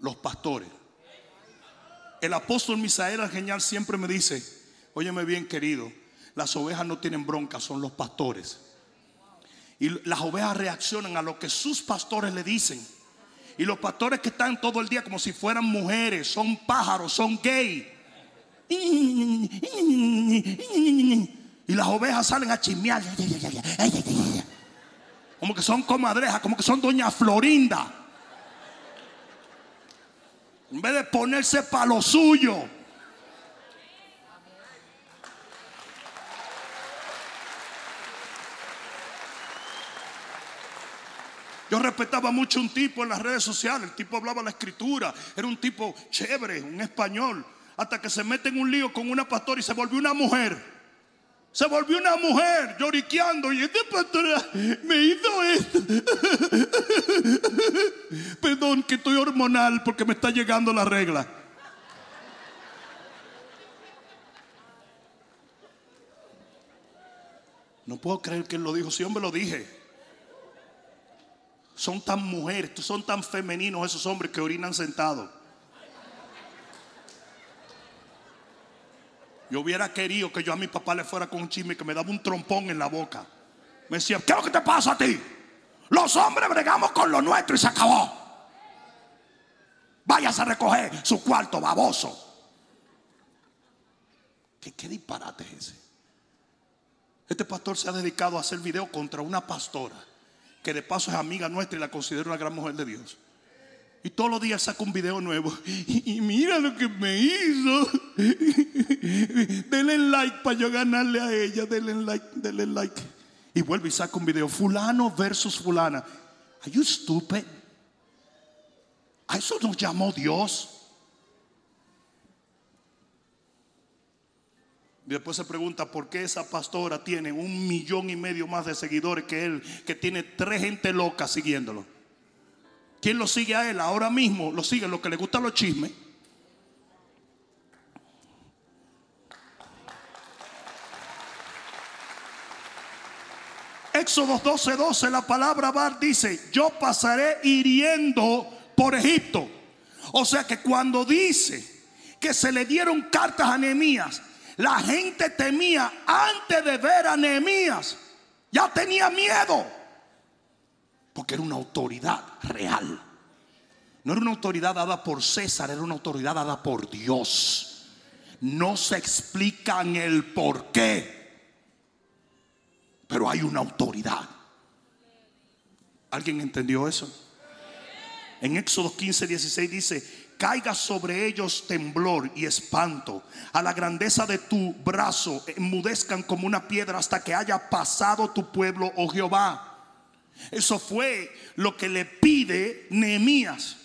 los pastores. El apóstol Misael genial siempre me dice, óyeme bien querido, las ovejas no tienen bronca, son los pastores. Y las ovejas reaccionan a lo que sus pastores le dicen. Y los pastores que están todo el día como si fueran mujeres, son pájaros, son gay. Y las ovejas salen a chismear. Como que son comadrejas, como que son doña Florinda. En vez de ponerse para lo suyo. Yo respetaba mucho un tipo en las redes sociales, el tipo hablaba la escritura, era un tipo chévere, un español, hasta que se mete en un lío con una pastora y se volvió una mujer. Se volvió una mujer lloriqueando y este pastora me hizo esto. Perdón que estoy hormonal porque me está llegando la regla. No puedo creer que él lo dijo. Si hombre lo dije. Son tan mujeres, son tan femeninos esos hombres que orinan sentados. Yo hubiera querido que yo a mi papá le fuera con un chisme que me daba un trompón en la boca. Me decía, ¿qué es lo que te pasa a ti? Los hombres bregamos con lo nuestro y se acabó. Váyase a recoger su cuarto baboso. ¿Qué, qué disparate es ese? Este pastor se ha dedicado a hacer video contra una pastora que de paso es amiga nuestra y la considero una gran mujer de Dios. Y todos los días saca un video nuevo. Y, mira lo que me hizo. denle like para yo ganarle a ella. Denle like, denle like. Y vuelve y saca un video. Fulano versus fulana. Are you stupid? A eso nos llamó Dios. Y después se pregunta por qué esa pastora tiene un millón y medio más de seguidores que él, que tiene tres gente loca siguiéndolo. ¿Quién lo sigue a él? Ahora mismo lo sigue lo que le gustan los chismes. Éxodo 12, 12, la palabra Bar dice, yo pasaré hiriendo por Egipto. O sea que cuando dice que se le dieron cartas a Nehemías, la gente temía antes de ver a Nehemías. Ya tenía miedo. Porque era una autoridad real. No era una autoridad dada por César, era una autoridad dada por Dios. No se explican el por qué. Pero hay una autoridad. ¿Alguien entendió eso? En Éxodo 15, 16 dice, caiga sobre ellos temblor y espanto. A la grandeza de tu brazo enmudezcan como una piedra hasta que haya pasado tu pueblo, oh Jehová. Eso fue lo que le pide Nehemías.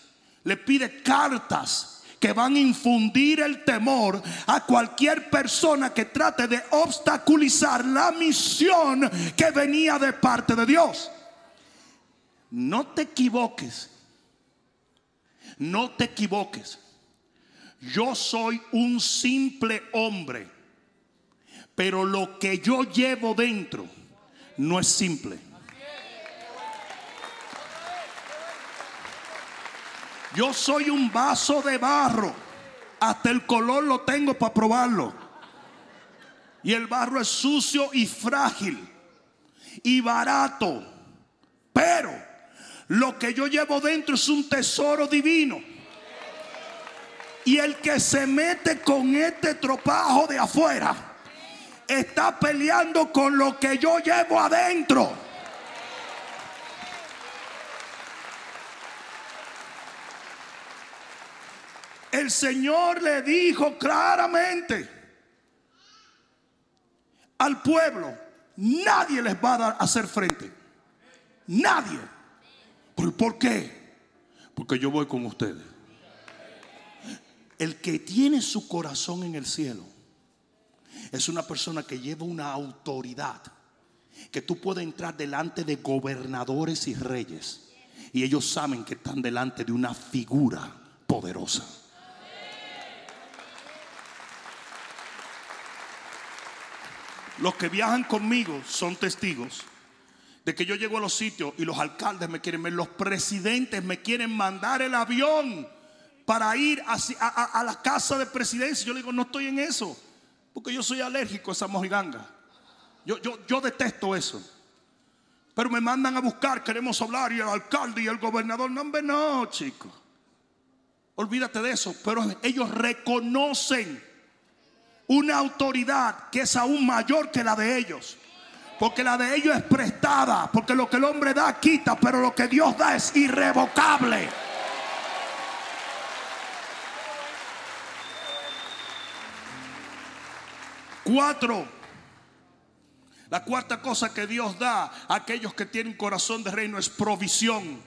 Le pide cartas que van a infundir el temor a cualquier persona que trate de obstaculizar la misión que venía de parte de Dios. No te equivoques no te equivoques. Yo soy un simple hombre, pero lo que yo llevo dentro no es simple. Yo soy un vaso de barro. Hasta el color lo tengo para probarlo. Y el barro es sucio y frágil y barato. Pero lo que yo llevo dentro es un tesoro divino. Y el que se mete con este tropajo de afuera está peleando con lo que yo llevo adentro. El Señor le dijo claramente al pueblo, nadie les va a hacer frente. Nadie. ¿Por qué? Porque yo voy con ustedes. El que tiene su corazón en el cielo es una persona que lleva una autoridad. Que tú puedes entrar delante de gobernadores y reyes. Y ellos saben que están delante de una figura poderosa. Los que viajan conmigo son testigos de que yo llego a los sitios y los alcaldes me quieren ver, los presidentes me quieren mandar el avión para ir a, la casa de presidencia. Yo le digo, no estoy en eso, porque yo soy alérgico a esa mojiganga. Yo, yo, yo detesto eso. Pero me mandan a buscar, queremos hablar, y el alcalde y el gobernador, no, hombre, no, chicos. Olvídate de eso. Pero ellos reconocen una autoridad que es aún mayor que la de ellos. Porque la de ellos es prestada. Porque lo que el hombre da quita. Pero lo que Dios da es irrevocable. Cuatro. La cuarta cosa que Dios da a aquellos que tienen corazón de reino es provisión.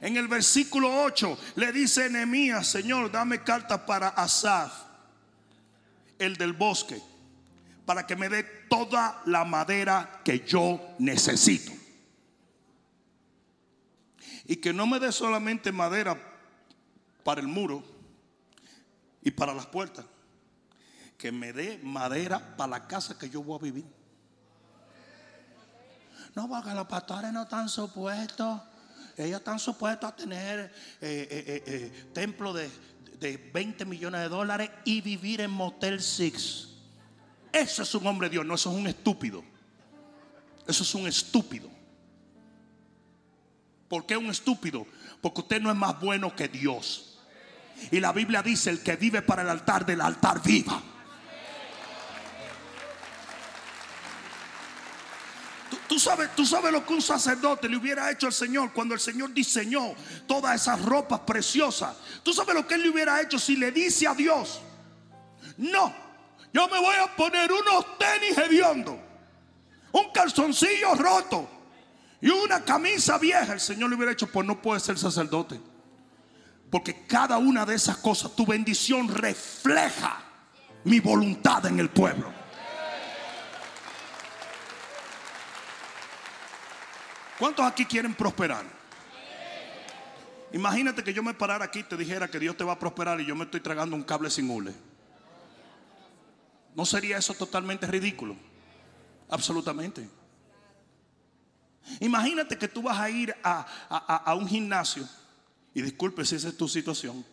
En el versículo 8 le dice Nehemías, Señor, dame carta para Asaf, el del bosque, para que me dé toda la madera que yo necesito. Y que no me dé solamente madera para el muro y para las puertas, que me dé madera para la casa que yo voy a vivir. No, porque los pastores no están supuestos. Ellos están supuestos a tener eh, eh, eh, templo de, de 20 millones de dólares y vivir en Motel Six. Eso es un hombre de Dios, no, eso es un estúpido. Eso es un estúpido. ¿Por qué un estúpido? Porque usted no es más bueno que Dios. Y la Biblia dice, el que vive para el altar del altar viva. Tú, sabes, tú sabes lo que un sacerdote le hubiera hecho al Señor cuando el Señor diseñó todas esas ropas preciosas. Tú sabes lo que él le hubiera hecho si le dice a Dios, no, yo me voy a poner unos tenis hediondos, un calzoncillo roto y una camisa vieja. El Señor le hubiera hecho, pues no puede ser sacerdote. Porque cada una de esas cosas, tu bendición refleja mi voluntad en el pueblo. ¿Cuántos aquí quieren prosperar? Imagínate que yo me parara aquí y te dijera que Dios te va a prosperar y yo me estoy tragando un cable sin hule. ¿No sería eso totalmente ridículo? Absolutamente. Imagínate que tú vas a ir a, a un gimnasio, y disculpe si esa es tu situación,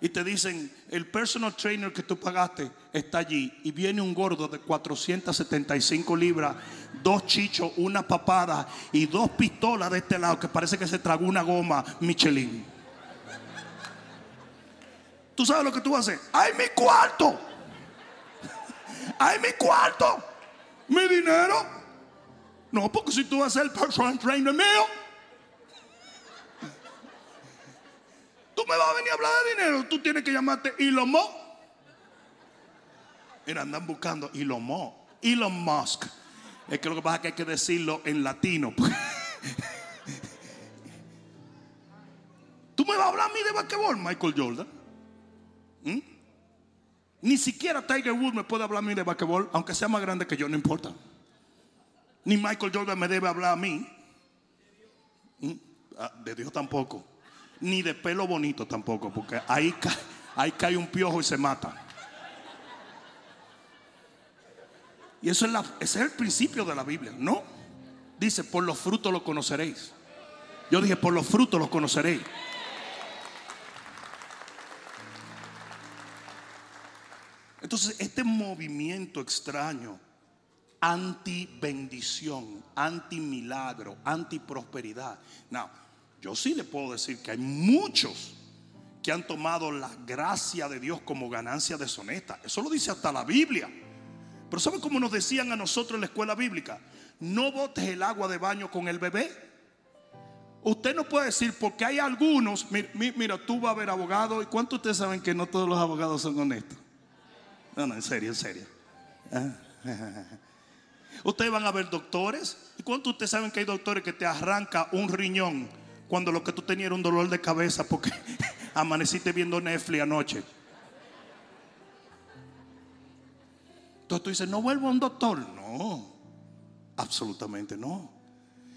y te dicen, el personal trainer que tú pagaste está allí y viene un gordo de 475 libras, dos chichos, una papada y dos pistolas de este lado que parece que se tragó una goma Michelin. ¿Tú sabes lo que tú vas a hacer? ¡Ay, mi cuarto! ¡Ay, mi cuarto! ¿Mi dinero? No, porque si tú vas a ser el personal trainer mío, Tú me vas a venir a hablar de dinero. Tú tienes que llamarte Ilomo. Mira, andan buscando Ilomo. Elon Musk. Es que lo que pasa es que hay que decirlo en latino. ¿Tú me vas a hablar a mí de basquetbol, Michael Jordan? ¿Mm? Ni siquiera Tiger Woods me puede hablar a mí de basquetbol, aunque sea más grande que yo, no importa. Ni Michael Jordan me debe hablar a mí. ¿Mm? Ah, de Dios tampoco ni de pelo bonito tampoco, porque ahí cae, ahí cae un piojo y se mata. Y eso es ese es el principio de la Biblia, ¿no? Dice, por los frutos los conoceréis. Yo dije, por los frutos los conoceréis. Entonces, este movimiento extraño, anti bendición, anti milagro, anti prosperidad. Yo sí le puedo decir que hay muchos que han tomado la gracia de Dios como ganancia deshonesta. Eso lo dice hasta la Biblia. Pero ¿sabe cómo nos decían a nosotros en la escuela bíblica? No botes el agua de baño con el bebé. Usted no puede decir, porque hay algunos, mira, tú vas a ver abogado, ¿y cuántos ustedes saben que no todos los abogados son honestos? No, no, en serio, en serio. Ah. Ustedes van a ver doctores, ¿y cuántos ustedes saben que hay doctores que te arranca un riñón cuando lo que tú tenías era un dolor de cabeza porque amaneciste viendo Netflix anoche. Entonces tú dices, no vuelvo a un doctor. No, absolutamente no.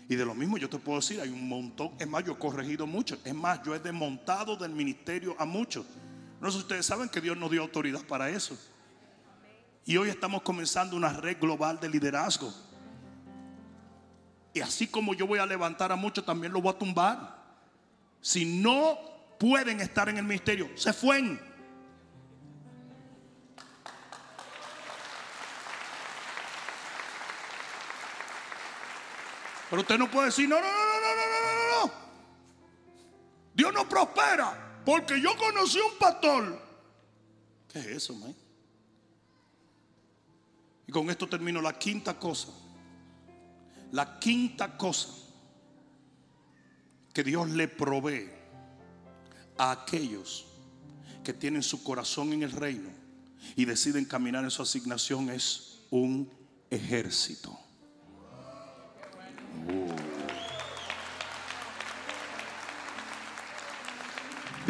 Y de lo mismo yo te puedo decir, hay un montón. Es más, yo he corregido mucho. Es más, yo he desmontado del ministerio a muchos. No sé si ustedes saben que Dios nos dio autoridad para eso. Y hoy estamos comenzando una red global de liderazgo. Y así como yo voy a levantar a muchos, también lo voy a tumbar. Si no pueden estar en el ministerio, se fueron. Pero usted no puede decir, no, no, no, no, no, no, no, no. Dios no prospera porque yo conocí un pastor. ¿Qué es eso, man? Y con esto termino la quinta cosa. La quinta cosa que Dios le provee a aquellos que tienen su corazón en el reino y deciden caminar en su asignación es un ejército.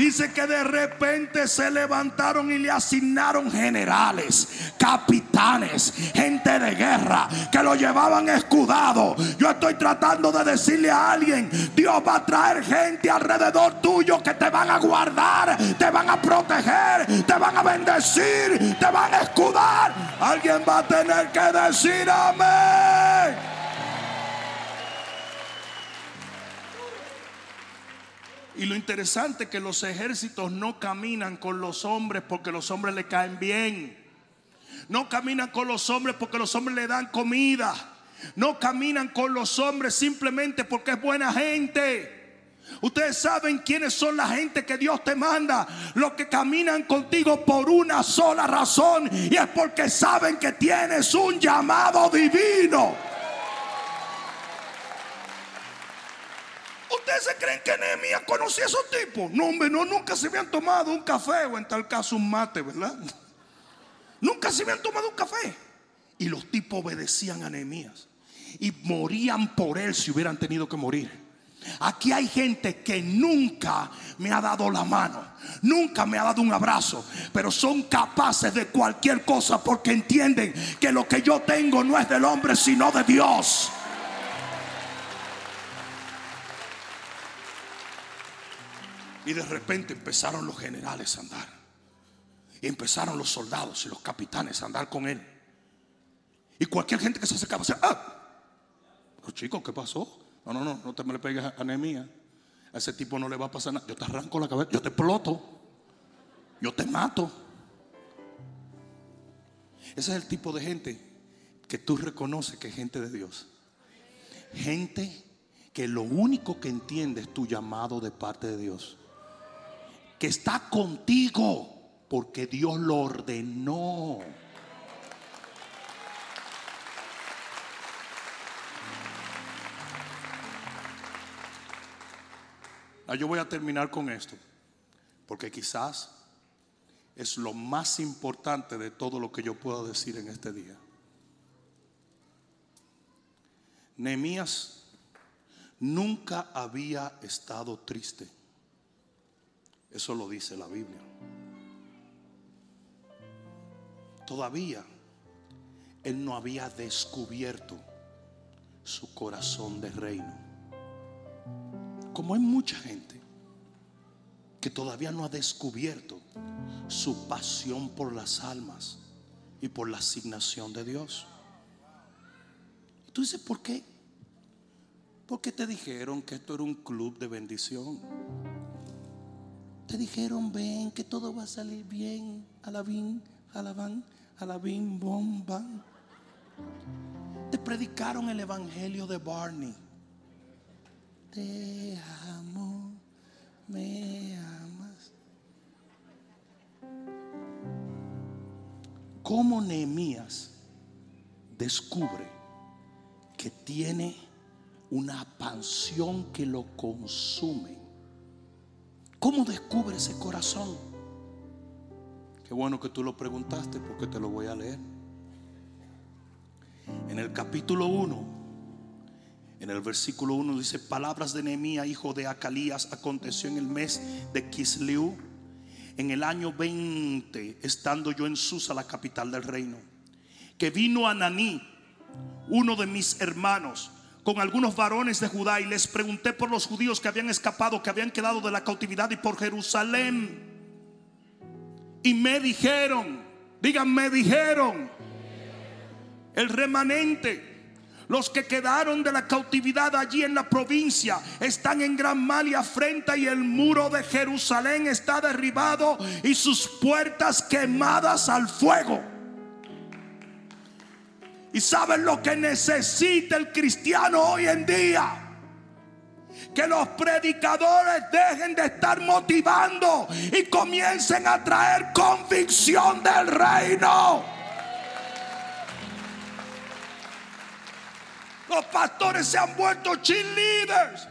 Dice que de repente se levantaron y le asignaron generales, capitanes, gente de guerra que lo llevaban escudado. Yo estoy tratando de decirle a alguien, Dios va a traer gente alrededor tuyo que te van a guardar, te van a proteger, te van a bendecir, te van a escudar. Alguien va a tener que decir amén. Y lo interesante es que los ejércitos no caminan con los hombres porque los hombres le caen bien. No caminan con los hombres porque los hombres le dan comida. No caminan con los hombres simplemente porque es buena gente. Ustedes saben quiénes son la gente que Dios te manda. Los que caminan contigo por una sola razón. Y es porque saben que tienes un llamado divino. ¿Ustedes se creen que Nehemías conocía a esos tipos? No, hombre, no, nunca se habían tomado un café o en tal caso un mate, ¿verdad? Nunca se habían tomado un café. Y los tipos obedecían a Nehemías. Y morían por él si hubieran tenido que morir. Aquí hay gente que nunca me ha dado la mano, nunca me ha dado un abrazo, pero son capaces de cualquier cosa porque entienden que lo que yo tengo no es del hombre, sino de Dios. Y de repente empezaron los generales a andar. Y empezaron los soldados y los capitanes a andar con él. Y cualquier gente que se acercaba decía, ah, pero chicos, ¿qué pasó? No, no, no, no te me le pegues a anemia. A ese tipo no le va a pasar nada. Yo te arranco la cabeza, yo te exploto, yo te mato. Ese es el tipo de gente que tú reconoces que es gente de Dios. Gente que lo único que entiende es tu llamado de parte de Dios que está contigo porque Dios lo ordenó. Ah, yo voy a terminar con esto, porque quizás es lo más importante de todo lo que yo puedo decir en este día. Nehemías nunca había estado triste. Eso lo dice la Biblia. Todavía él no había descubierto su corazón de reino. Como hay mucha gente que todavía no ha descubierto su pasión por las almas y por la asignación de Dios. Y tú dices, ¿por qué? Porque te dijeron que esto era un club de bendición. Te dijeron, ven, que todo va a salir bien. Alabín, alabán, alabín, bom, bam. Te predicaron el evangelio de Barney. Te amo, me amas. ¿Cómo Nehemías descubre que tiene una pasión que lo consume? ¿Cómo descubre ese corazón? Qué bueno que tú lo preguntaste porque te lo voy a leer. En el capítulo 1, en el versículo 1 dice, palabras de Nehemías, hijo de Acalías, aconteció en el mes de Kisliu, en el año 20, estando yo en Susa, la capital del reino, que vino Ananí, uno de mis hermanos, con algunos varones de Judá y les pregunté por los judíos que habían escapado, que habían quedado de la cautividad y por Jerusalén. Y me dijeron, digan, me dijeron, el remanente, los que quedaron de la cautividad allí en la provincia están en gran mal y afrenta y el muro de Jerusalén está derribado y sus puertas quemadas al fuego. Y saben lo que necesita el cristiano hoy en día. Que los predicadores dejen de estar motivando y comiencen a traer convicción del reino. Los pastores se han vuelto cheerleaders.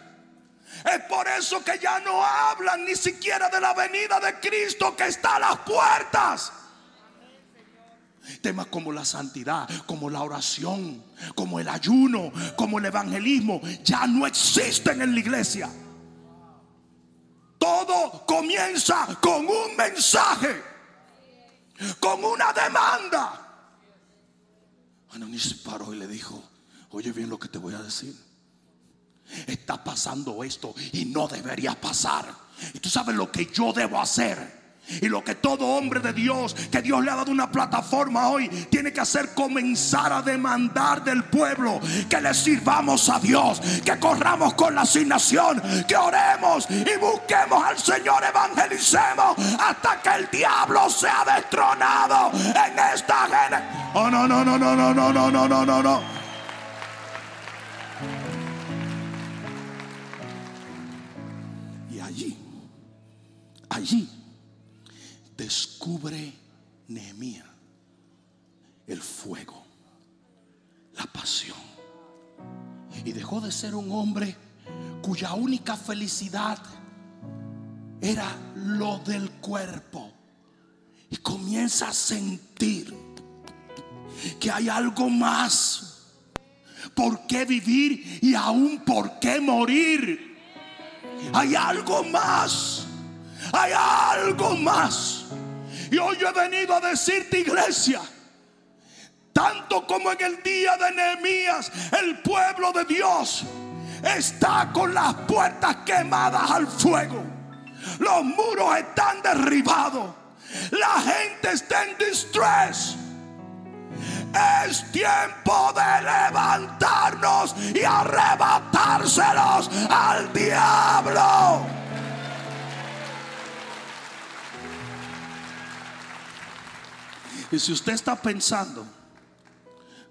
Es por eso que ya no hablan ni siquiera de la venida de Cristo que está a las puertas. Temas como la santidad, como la oración, como el ayuno, como el evangelismo, ya no existen en la iglesia. Todo comienza con un mensaje, con una demanda. Ananí se paró y le dijo, oye bien lo que te voy a decir. Está pasando esto y no debería pasar. Y tú sabes lo que yo debo hacer. Y lo que todo hombre de Dios, que Dios le ha dado una plataforma hoy, tiene que hacer comenzar a demandar del pueblo que le sirvamos a Dios, que corramos con la asignación, que oremos y busquemos al Señor, evangelicemos hasta que el diablo sea destronado en esta generación. Oh, no, no, no, no, no, no, no, no, no, no, no. Allí, allí descubre Nehemías el fuego, la pasión. Y dejó de ser un hombre cuya única felicidad era lo del cuerpo. Y comienza a sentir que hay algo más por qué vivir y aún por qué morir. Hay algo más. Hay algo más. Y hoy yo he venido a decirte, iglesia, tanto como en el día de Nehemías, el pueblo de Dios está con las puertas quemadas al fuego. Los muros están derribados. La gente está en distress. Es tiempo de levantarnos y arrebatárselos al diablo. Y si usted está pensando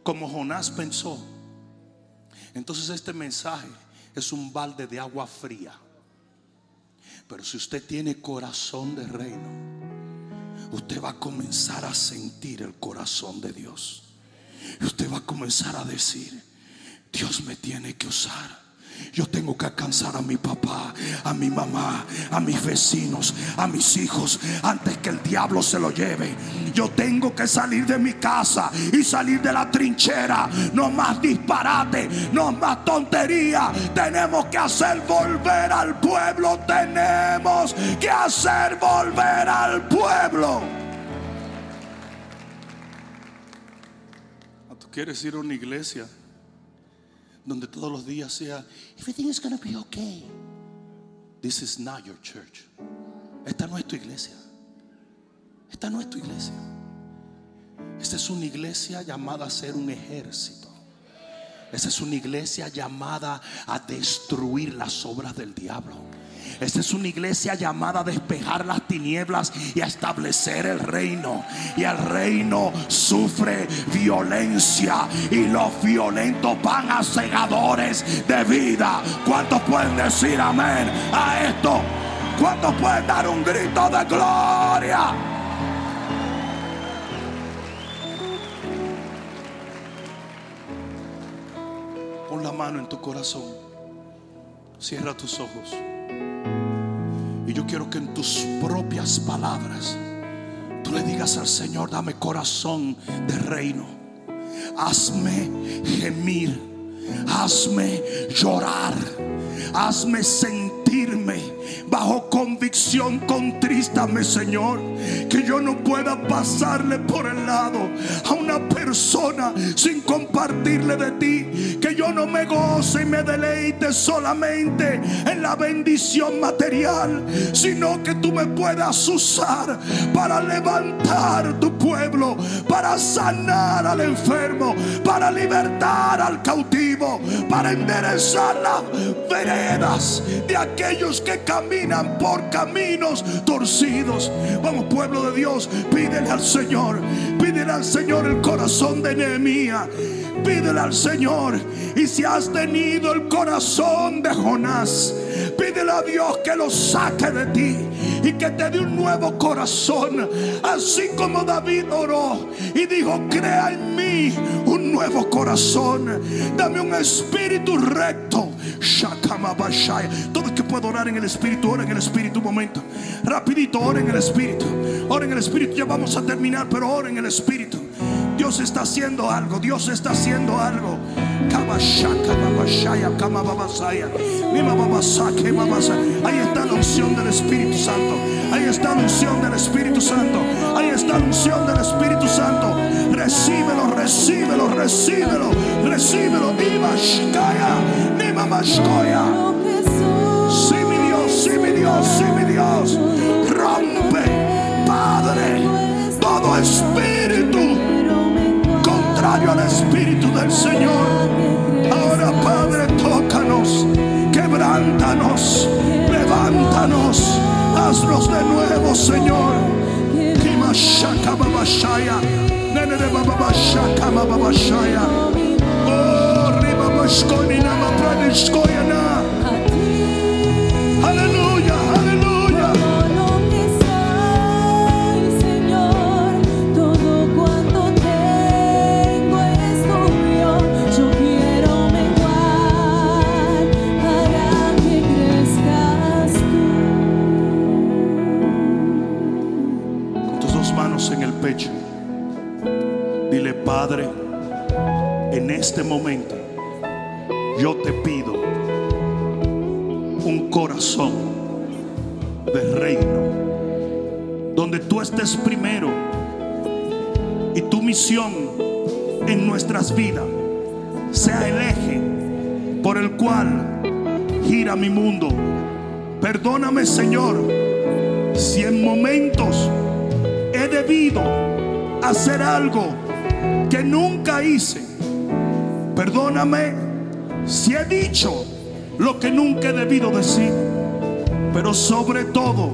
como Jonás pensó, entonces este mensaje es un balde de agua fría. Pero si usted tiene corazón de reino, usted va a comenzar a sentir el corazón de Dios. Usted va a comenzar a decir, Dios me tiene que usar. Yo tengo que alcanzar a mi papá, a mi mamá, a mis vecinos, a mis hijos, antes que el diablo se lo lleve. Yo tengo que salir de mi casa y salir de la trinchera. No más disparate, no más tontería. Tenemos que hacer volver al pueblo. Tenemos que hacer volver al pueblo. ¿Tú quieres ir a una iglesia? Donde todos los días sea everything is gonna be okay. This is not your church. Esta no es tu iglesia. Esta no es tu iglesia. Esta es una iglesia llamada a ser un ejército. Esta es una iglesia llamada a destruir las obras del diablo. Esta es una iglesia llamada a despejar las tinieblas y a establecer el reino. Y el reino sufre violencia y los violentos van a segadores de vida. ¿Cuántos pueden decir amén a esto? ¿Cuántos pueden dar un grito de gloria? Pon la mano en tu corazón. Cierra tus ojos. Y yo quiero que en tus propias palabras tú le digas al Señor, dame corazón de reino. Hazme gemir. Hazme llorar. Hazme sentirme bajo convicción. Contrístame, Señor. Que yo no pueda pasarle por el lado a una persona sin compartirle de ti. Que yo no me goce y me deleite solamente en la bendición material, sino que tú me puedas usar para levantar tu pueblo, para sanar al enfermo, para libertar al cautivo, para enderezar las veredas de aquellos que caminan por caminos torcidos. Vamos, pueblo de Dios, pídele al Señor, pídele al Señor el corazón de Nehemías. Pídele al Señor. Y si has tenido el corazón de Jonás, pídele a Dios que lo saque de ti y que te dé un nuevo corazón. Así como David oró y dijo, crea en mí un nuevo corazón. Dame un espíritu recto. Todo el que pueda orar en el espíritu, ora en el espíritu un momento. Rapidito, ora en el espíritu. Ora en el espíritu. Ya vamos a terminar, pero ora en el espíritu. Dios está haciendo algo, Dios está haciendo algo. Ahí está la unción del Espíritu Santo. Ahí está la unción del Espíritu Santo. Ahí está la unción del Espíritu Santo. Recíbelo, recíbelo, recíbelo, recíbelo. Ibashkaya. Sí, mi Dios, sí, mi Dios, sí, mi Dios. Rompe, Padre, todo espíritu. Contrario al espíritu del Señor. Ahora, Padre, tócanos, quebrántanos, levántanos, haznos de nuevo, Señor. Kimashaka babashaya, nene de babashaka babashaya. Oh, momento yo te pido un corazón de reino, donde tú estés primero y tu misión en nuestras vidas sea el eje por el cual gira mi mundo. Perdóname, Señor, si en momentos he debido hacer algo que nunca hice. Perdóname si he dicho lo que nunca he debido decir. Pero sobre todo,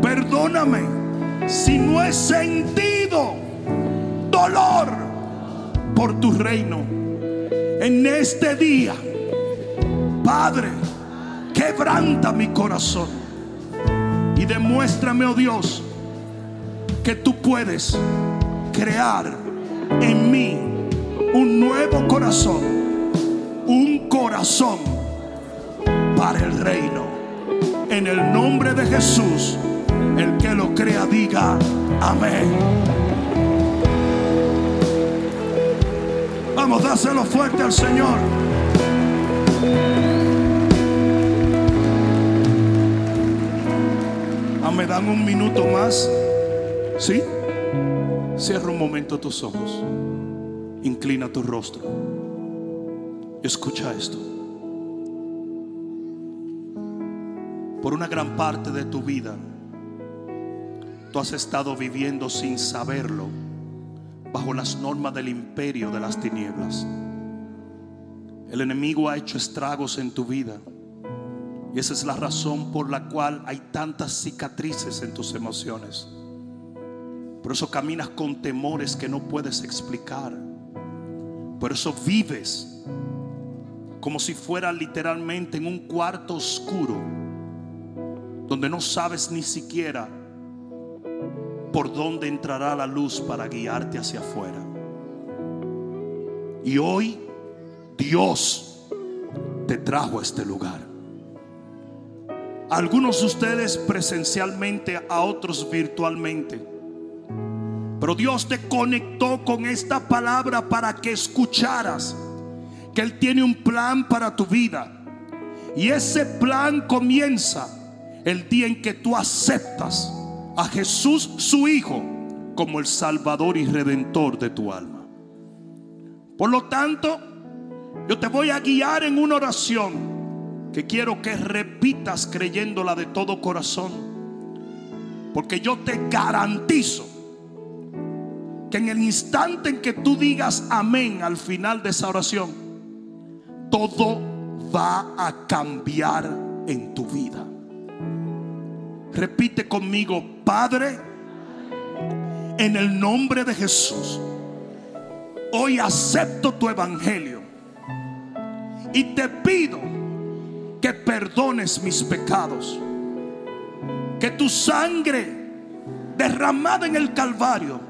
perdóname si no he sentido dolor por tu reino. En este día, Padre, quebranta mi corazón y demuéstrame, oh Dios, que tú puedes crear en mí un nuevo corazón, un corazón para el reino. En el nombre de Jesús, el que lo crea diga amén. Vamos, dáselo fuerte al Señor. Ah, me dan un minuto más. ¿Sí? Cierra un momento tus ojos. Inclina tu rostro. Escucha esto. Por una gran parte de tu vida, tú has estado viviendo sin saberlo bajo las normas del imperio de las tinieblas. El enemigo ha hecho estragos en tu vida. Y esa es la razón por la cual hay tantas cicatrices en tus emociones. Por eso caminas con temores que no puedes explicar. Por eso vives como si fuera literalmente en un cuarto oscuro donde no sabes ni siquiera por dónde entrará la luz para guiarte hacia afuera. Y hoy Dios te trajo a este lugar. Algunos de ustedes presencialmente, a otros virtualmente. Pero Dios te conectó con esta palabra para que escucharas que Él tiene un plan para tu vida. Y ese plan comienza el día en que tú aceptas a Jesús su Hijo como el Salvador y Redentor de tu alma. Por lo tanto, yo te voy a guiar en una oración que quiero que repitas creyéndola de todo corazón. Porque yo te garantizo que en el instante en que tú digas amén al final de esa oración, todo va a cambiar en tu vida. Repite conmigo, Padre, en el nombre de Jesús, hoy acepto tu evangelio y te pido que perdones mis pecados, que tu sangre derramada en el Calvario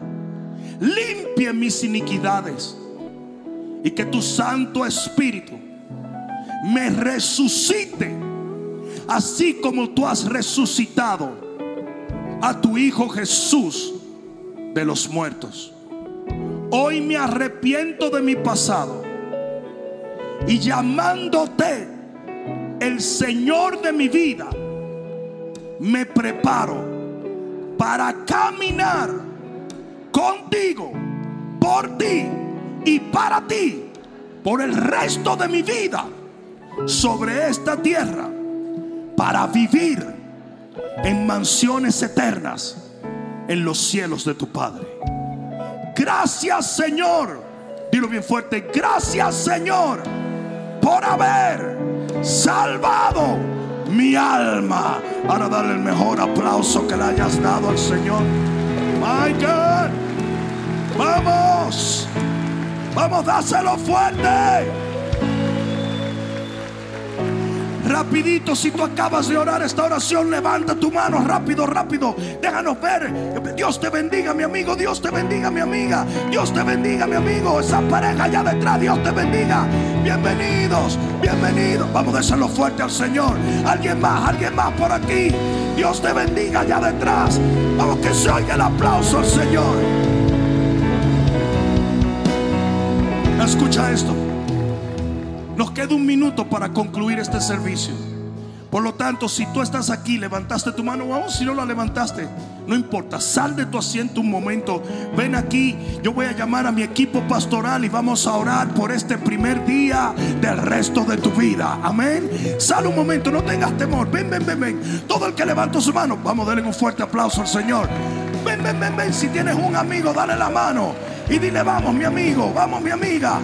limpie mis iniquidades y que tu Santo Espíritu me resucite así como tú has resucitado a tu Hijo Jesús de los muertos. Hoy me arrepiento de mi pasado y llamándote el Señor de mi vida, me preparo para caminar contigo, por ti y para ti, por el resto de mi vida sobre esta tierra, para vivir en mansiones eternas en los cielos de tu Padre. Gracias Señor, dilo bien fuerte, gracias Señor por haber salvado mi alma. Ahora darle el mejor aplauso que le hayas dado al Señor. My God. Vamos. Vamos, dáselo fuerte. Rapidito, si tú acabas de orar esta oración, levanta tu mano rápido, rápido. Déjanos ver. Dios te bendiga, mi amigo. Dios te bendiga, mi amiga. Dios te bendiga, mi amigo. Esa pareja allá detrás, Dios te bendiga. Bienvenidos, bienvenidos. Vamos a decirlo fuerte al Señor. Alguien más, alguien más por aquí. Dios te bendiga allá detrás. Vamos que se oiga el aplauso al Señor. Escucha esto. Nos queda un minuto para concluir este servicio. Por lo tanto, si tú estás aquí, levantaste tu mano, aún si no la levantaste, no importa, sal de tu asiento un momento, ven aquí, yo voy a llamar a mi equipo pastoral y vamos a orar por este primer día del resto de tu vida. Amén. Sal un momento, no tengas temor, ven, ven, ven, ven. Todo el que levantó su mano, vamos a darle un fuerte aplauso al Señor. Ven, ven, ven, ven. Si tienes un amigo, dale la mano y dile, vamos, mi amigo, vamos, mi amiga.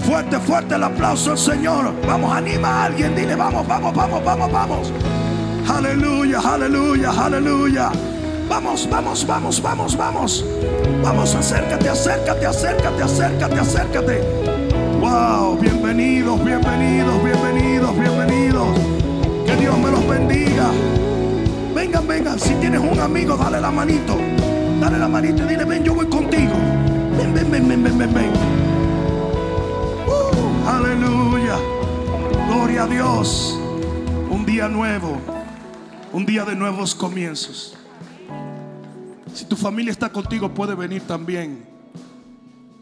Fuerte, fuerte el aplauso al Señor. Vamos, anima a alguien. Dile, vamos, vamos, vamos, vamos, vamos. Aleluya, aleluya, aleluya. Vamos, vamos, vamos, vamos, vamos. Vamos, acércate, acércate, acércate, acércate, acércate. Wow, bienvenidos, bienvenidos, bienvenidos, bienvenidos. Que Dios me los bendiga. Vengan, vengan. Si tienes un amigo, dale la manito. Dale la manito y dile, ven, yo voy contigo. Uh, aleluya. Gloria a Dios. Un día nuevo. Un día de nuevos comienzos. Si tu familia está contigo, puede venir también.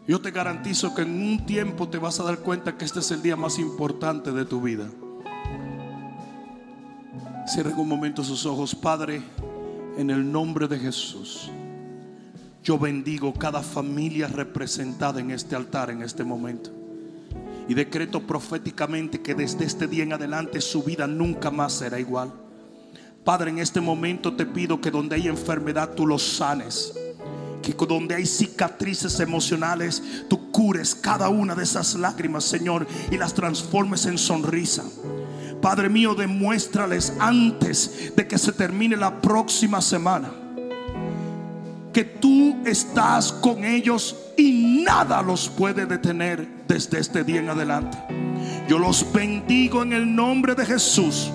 Yo te garantizo que en un tiempo te vas a dar cuenta que este es el día más importante de tu vida. Cierren un momento sus ojos, Padre, en el nombre de Jesús. Yo bendigo cada familia representada en este altar en este momento. Y decreto proféticamente que desde este día en adelante su vida nunca más será igual. Padre, en este momento te pido que donde hay enfermedad tú los sanes. Que donde hay cicatrices emocionales tú cures cada una de esas lágrimas, Señor, y las transformes en sonrisa. Padre mío, demuéstrales antes de que se termine la próxima semana que tú estás con ellos y nada los puede detener desde este día en adelante. Yo los bendigo en el nombre de Jesús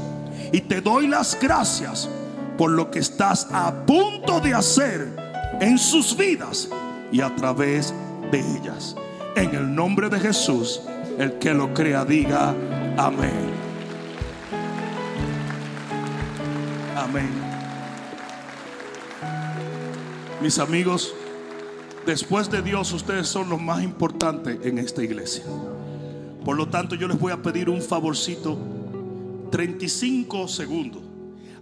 y te doy las gracias por lo que estás a punto de hacer en sus vidas y a través de ellas. En el nombre de Jesús, el que lo crea diga amén. Amén. Mis amigos, después de Dios, ustedes son los más importantes en esta iglesia. Por lo tanto, yo les voy a pedir un favorcito. 35 segundos.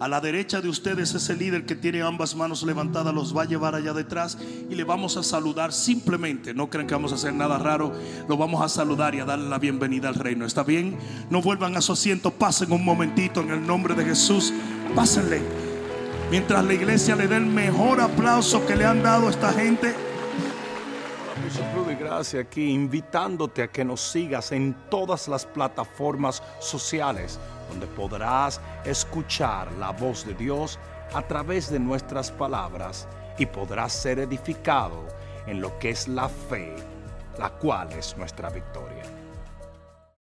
A la derecha de ustedes ese líder que tiene ambas manos levantadas los va a llevar allá detrás y le vamos a saludar simplemente. No creen que vamos a hacer nada raro. Lo vamos a saludar y a darle la bienvenida al reino. ¿Está bien? No vuelvan a su asiento. Pasen un momentito en el nombre de Jesús. Pásenle. Mientras la iglesia le dé el mejor aplauso que le han dado a esta gente. Rudy Gracia aquí invitándote a que nos sigas en todas las plataformas sociales donde podrás escuchar la voz de Dios a través de nuestras palabras y podrás ser edificado en lo que es la fe, la cual es nuestra victoria.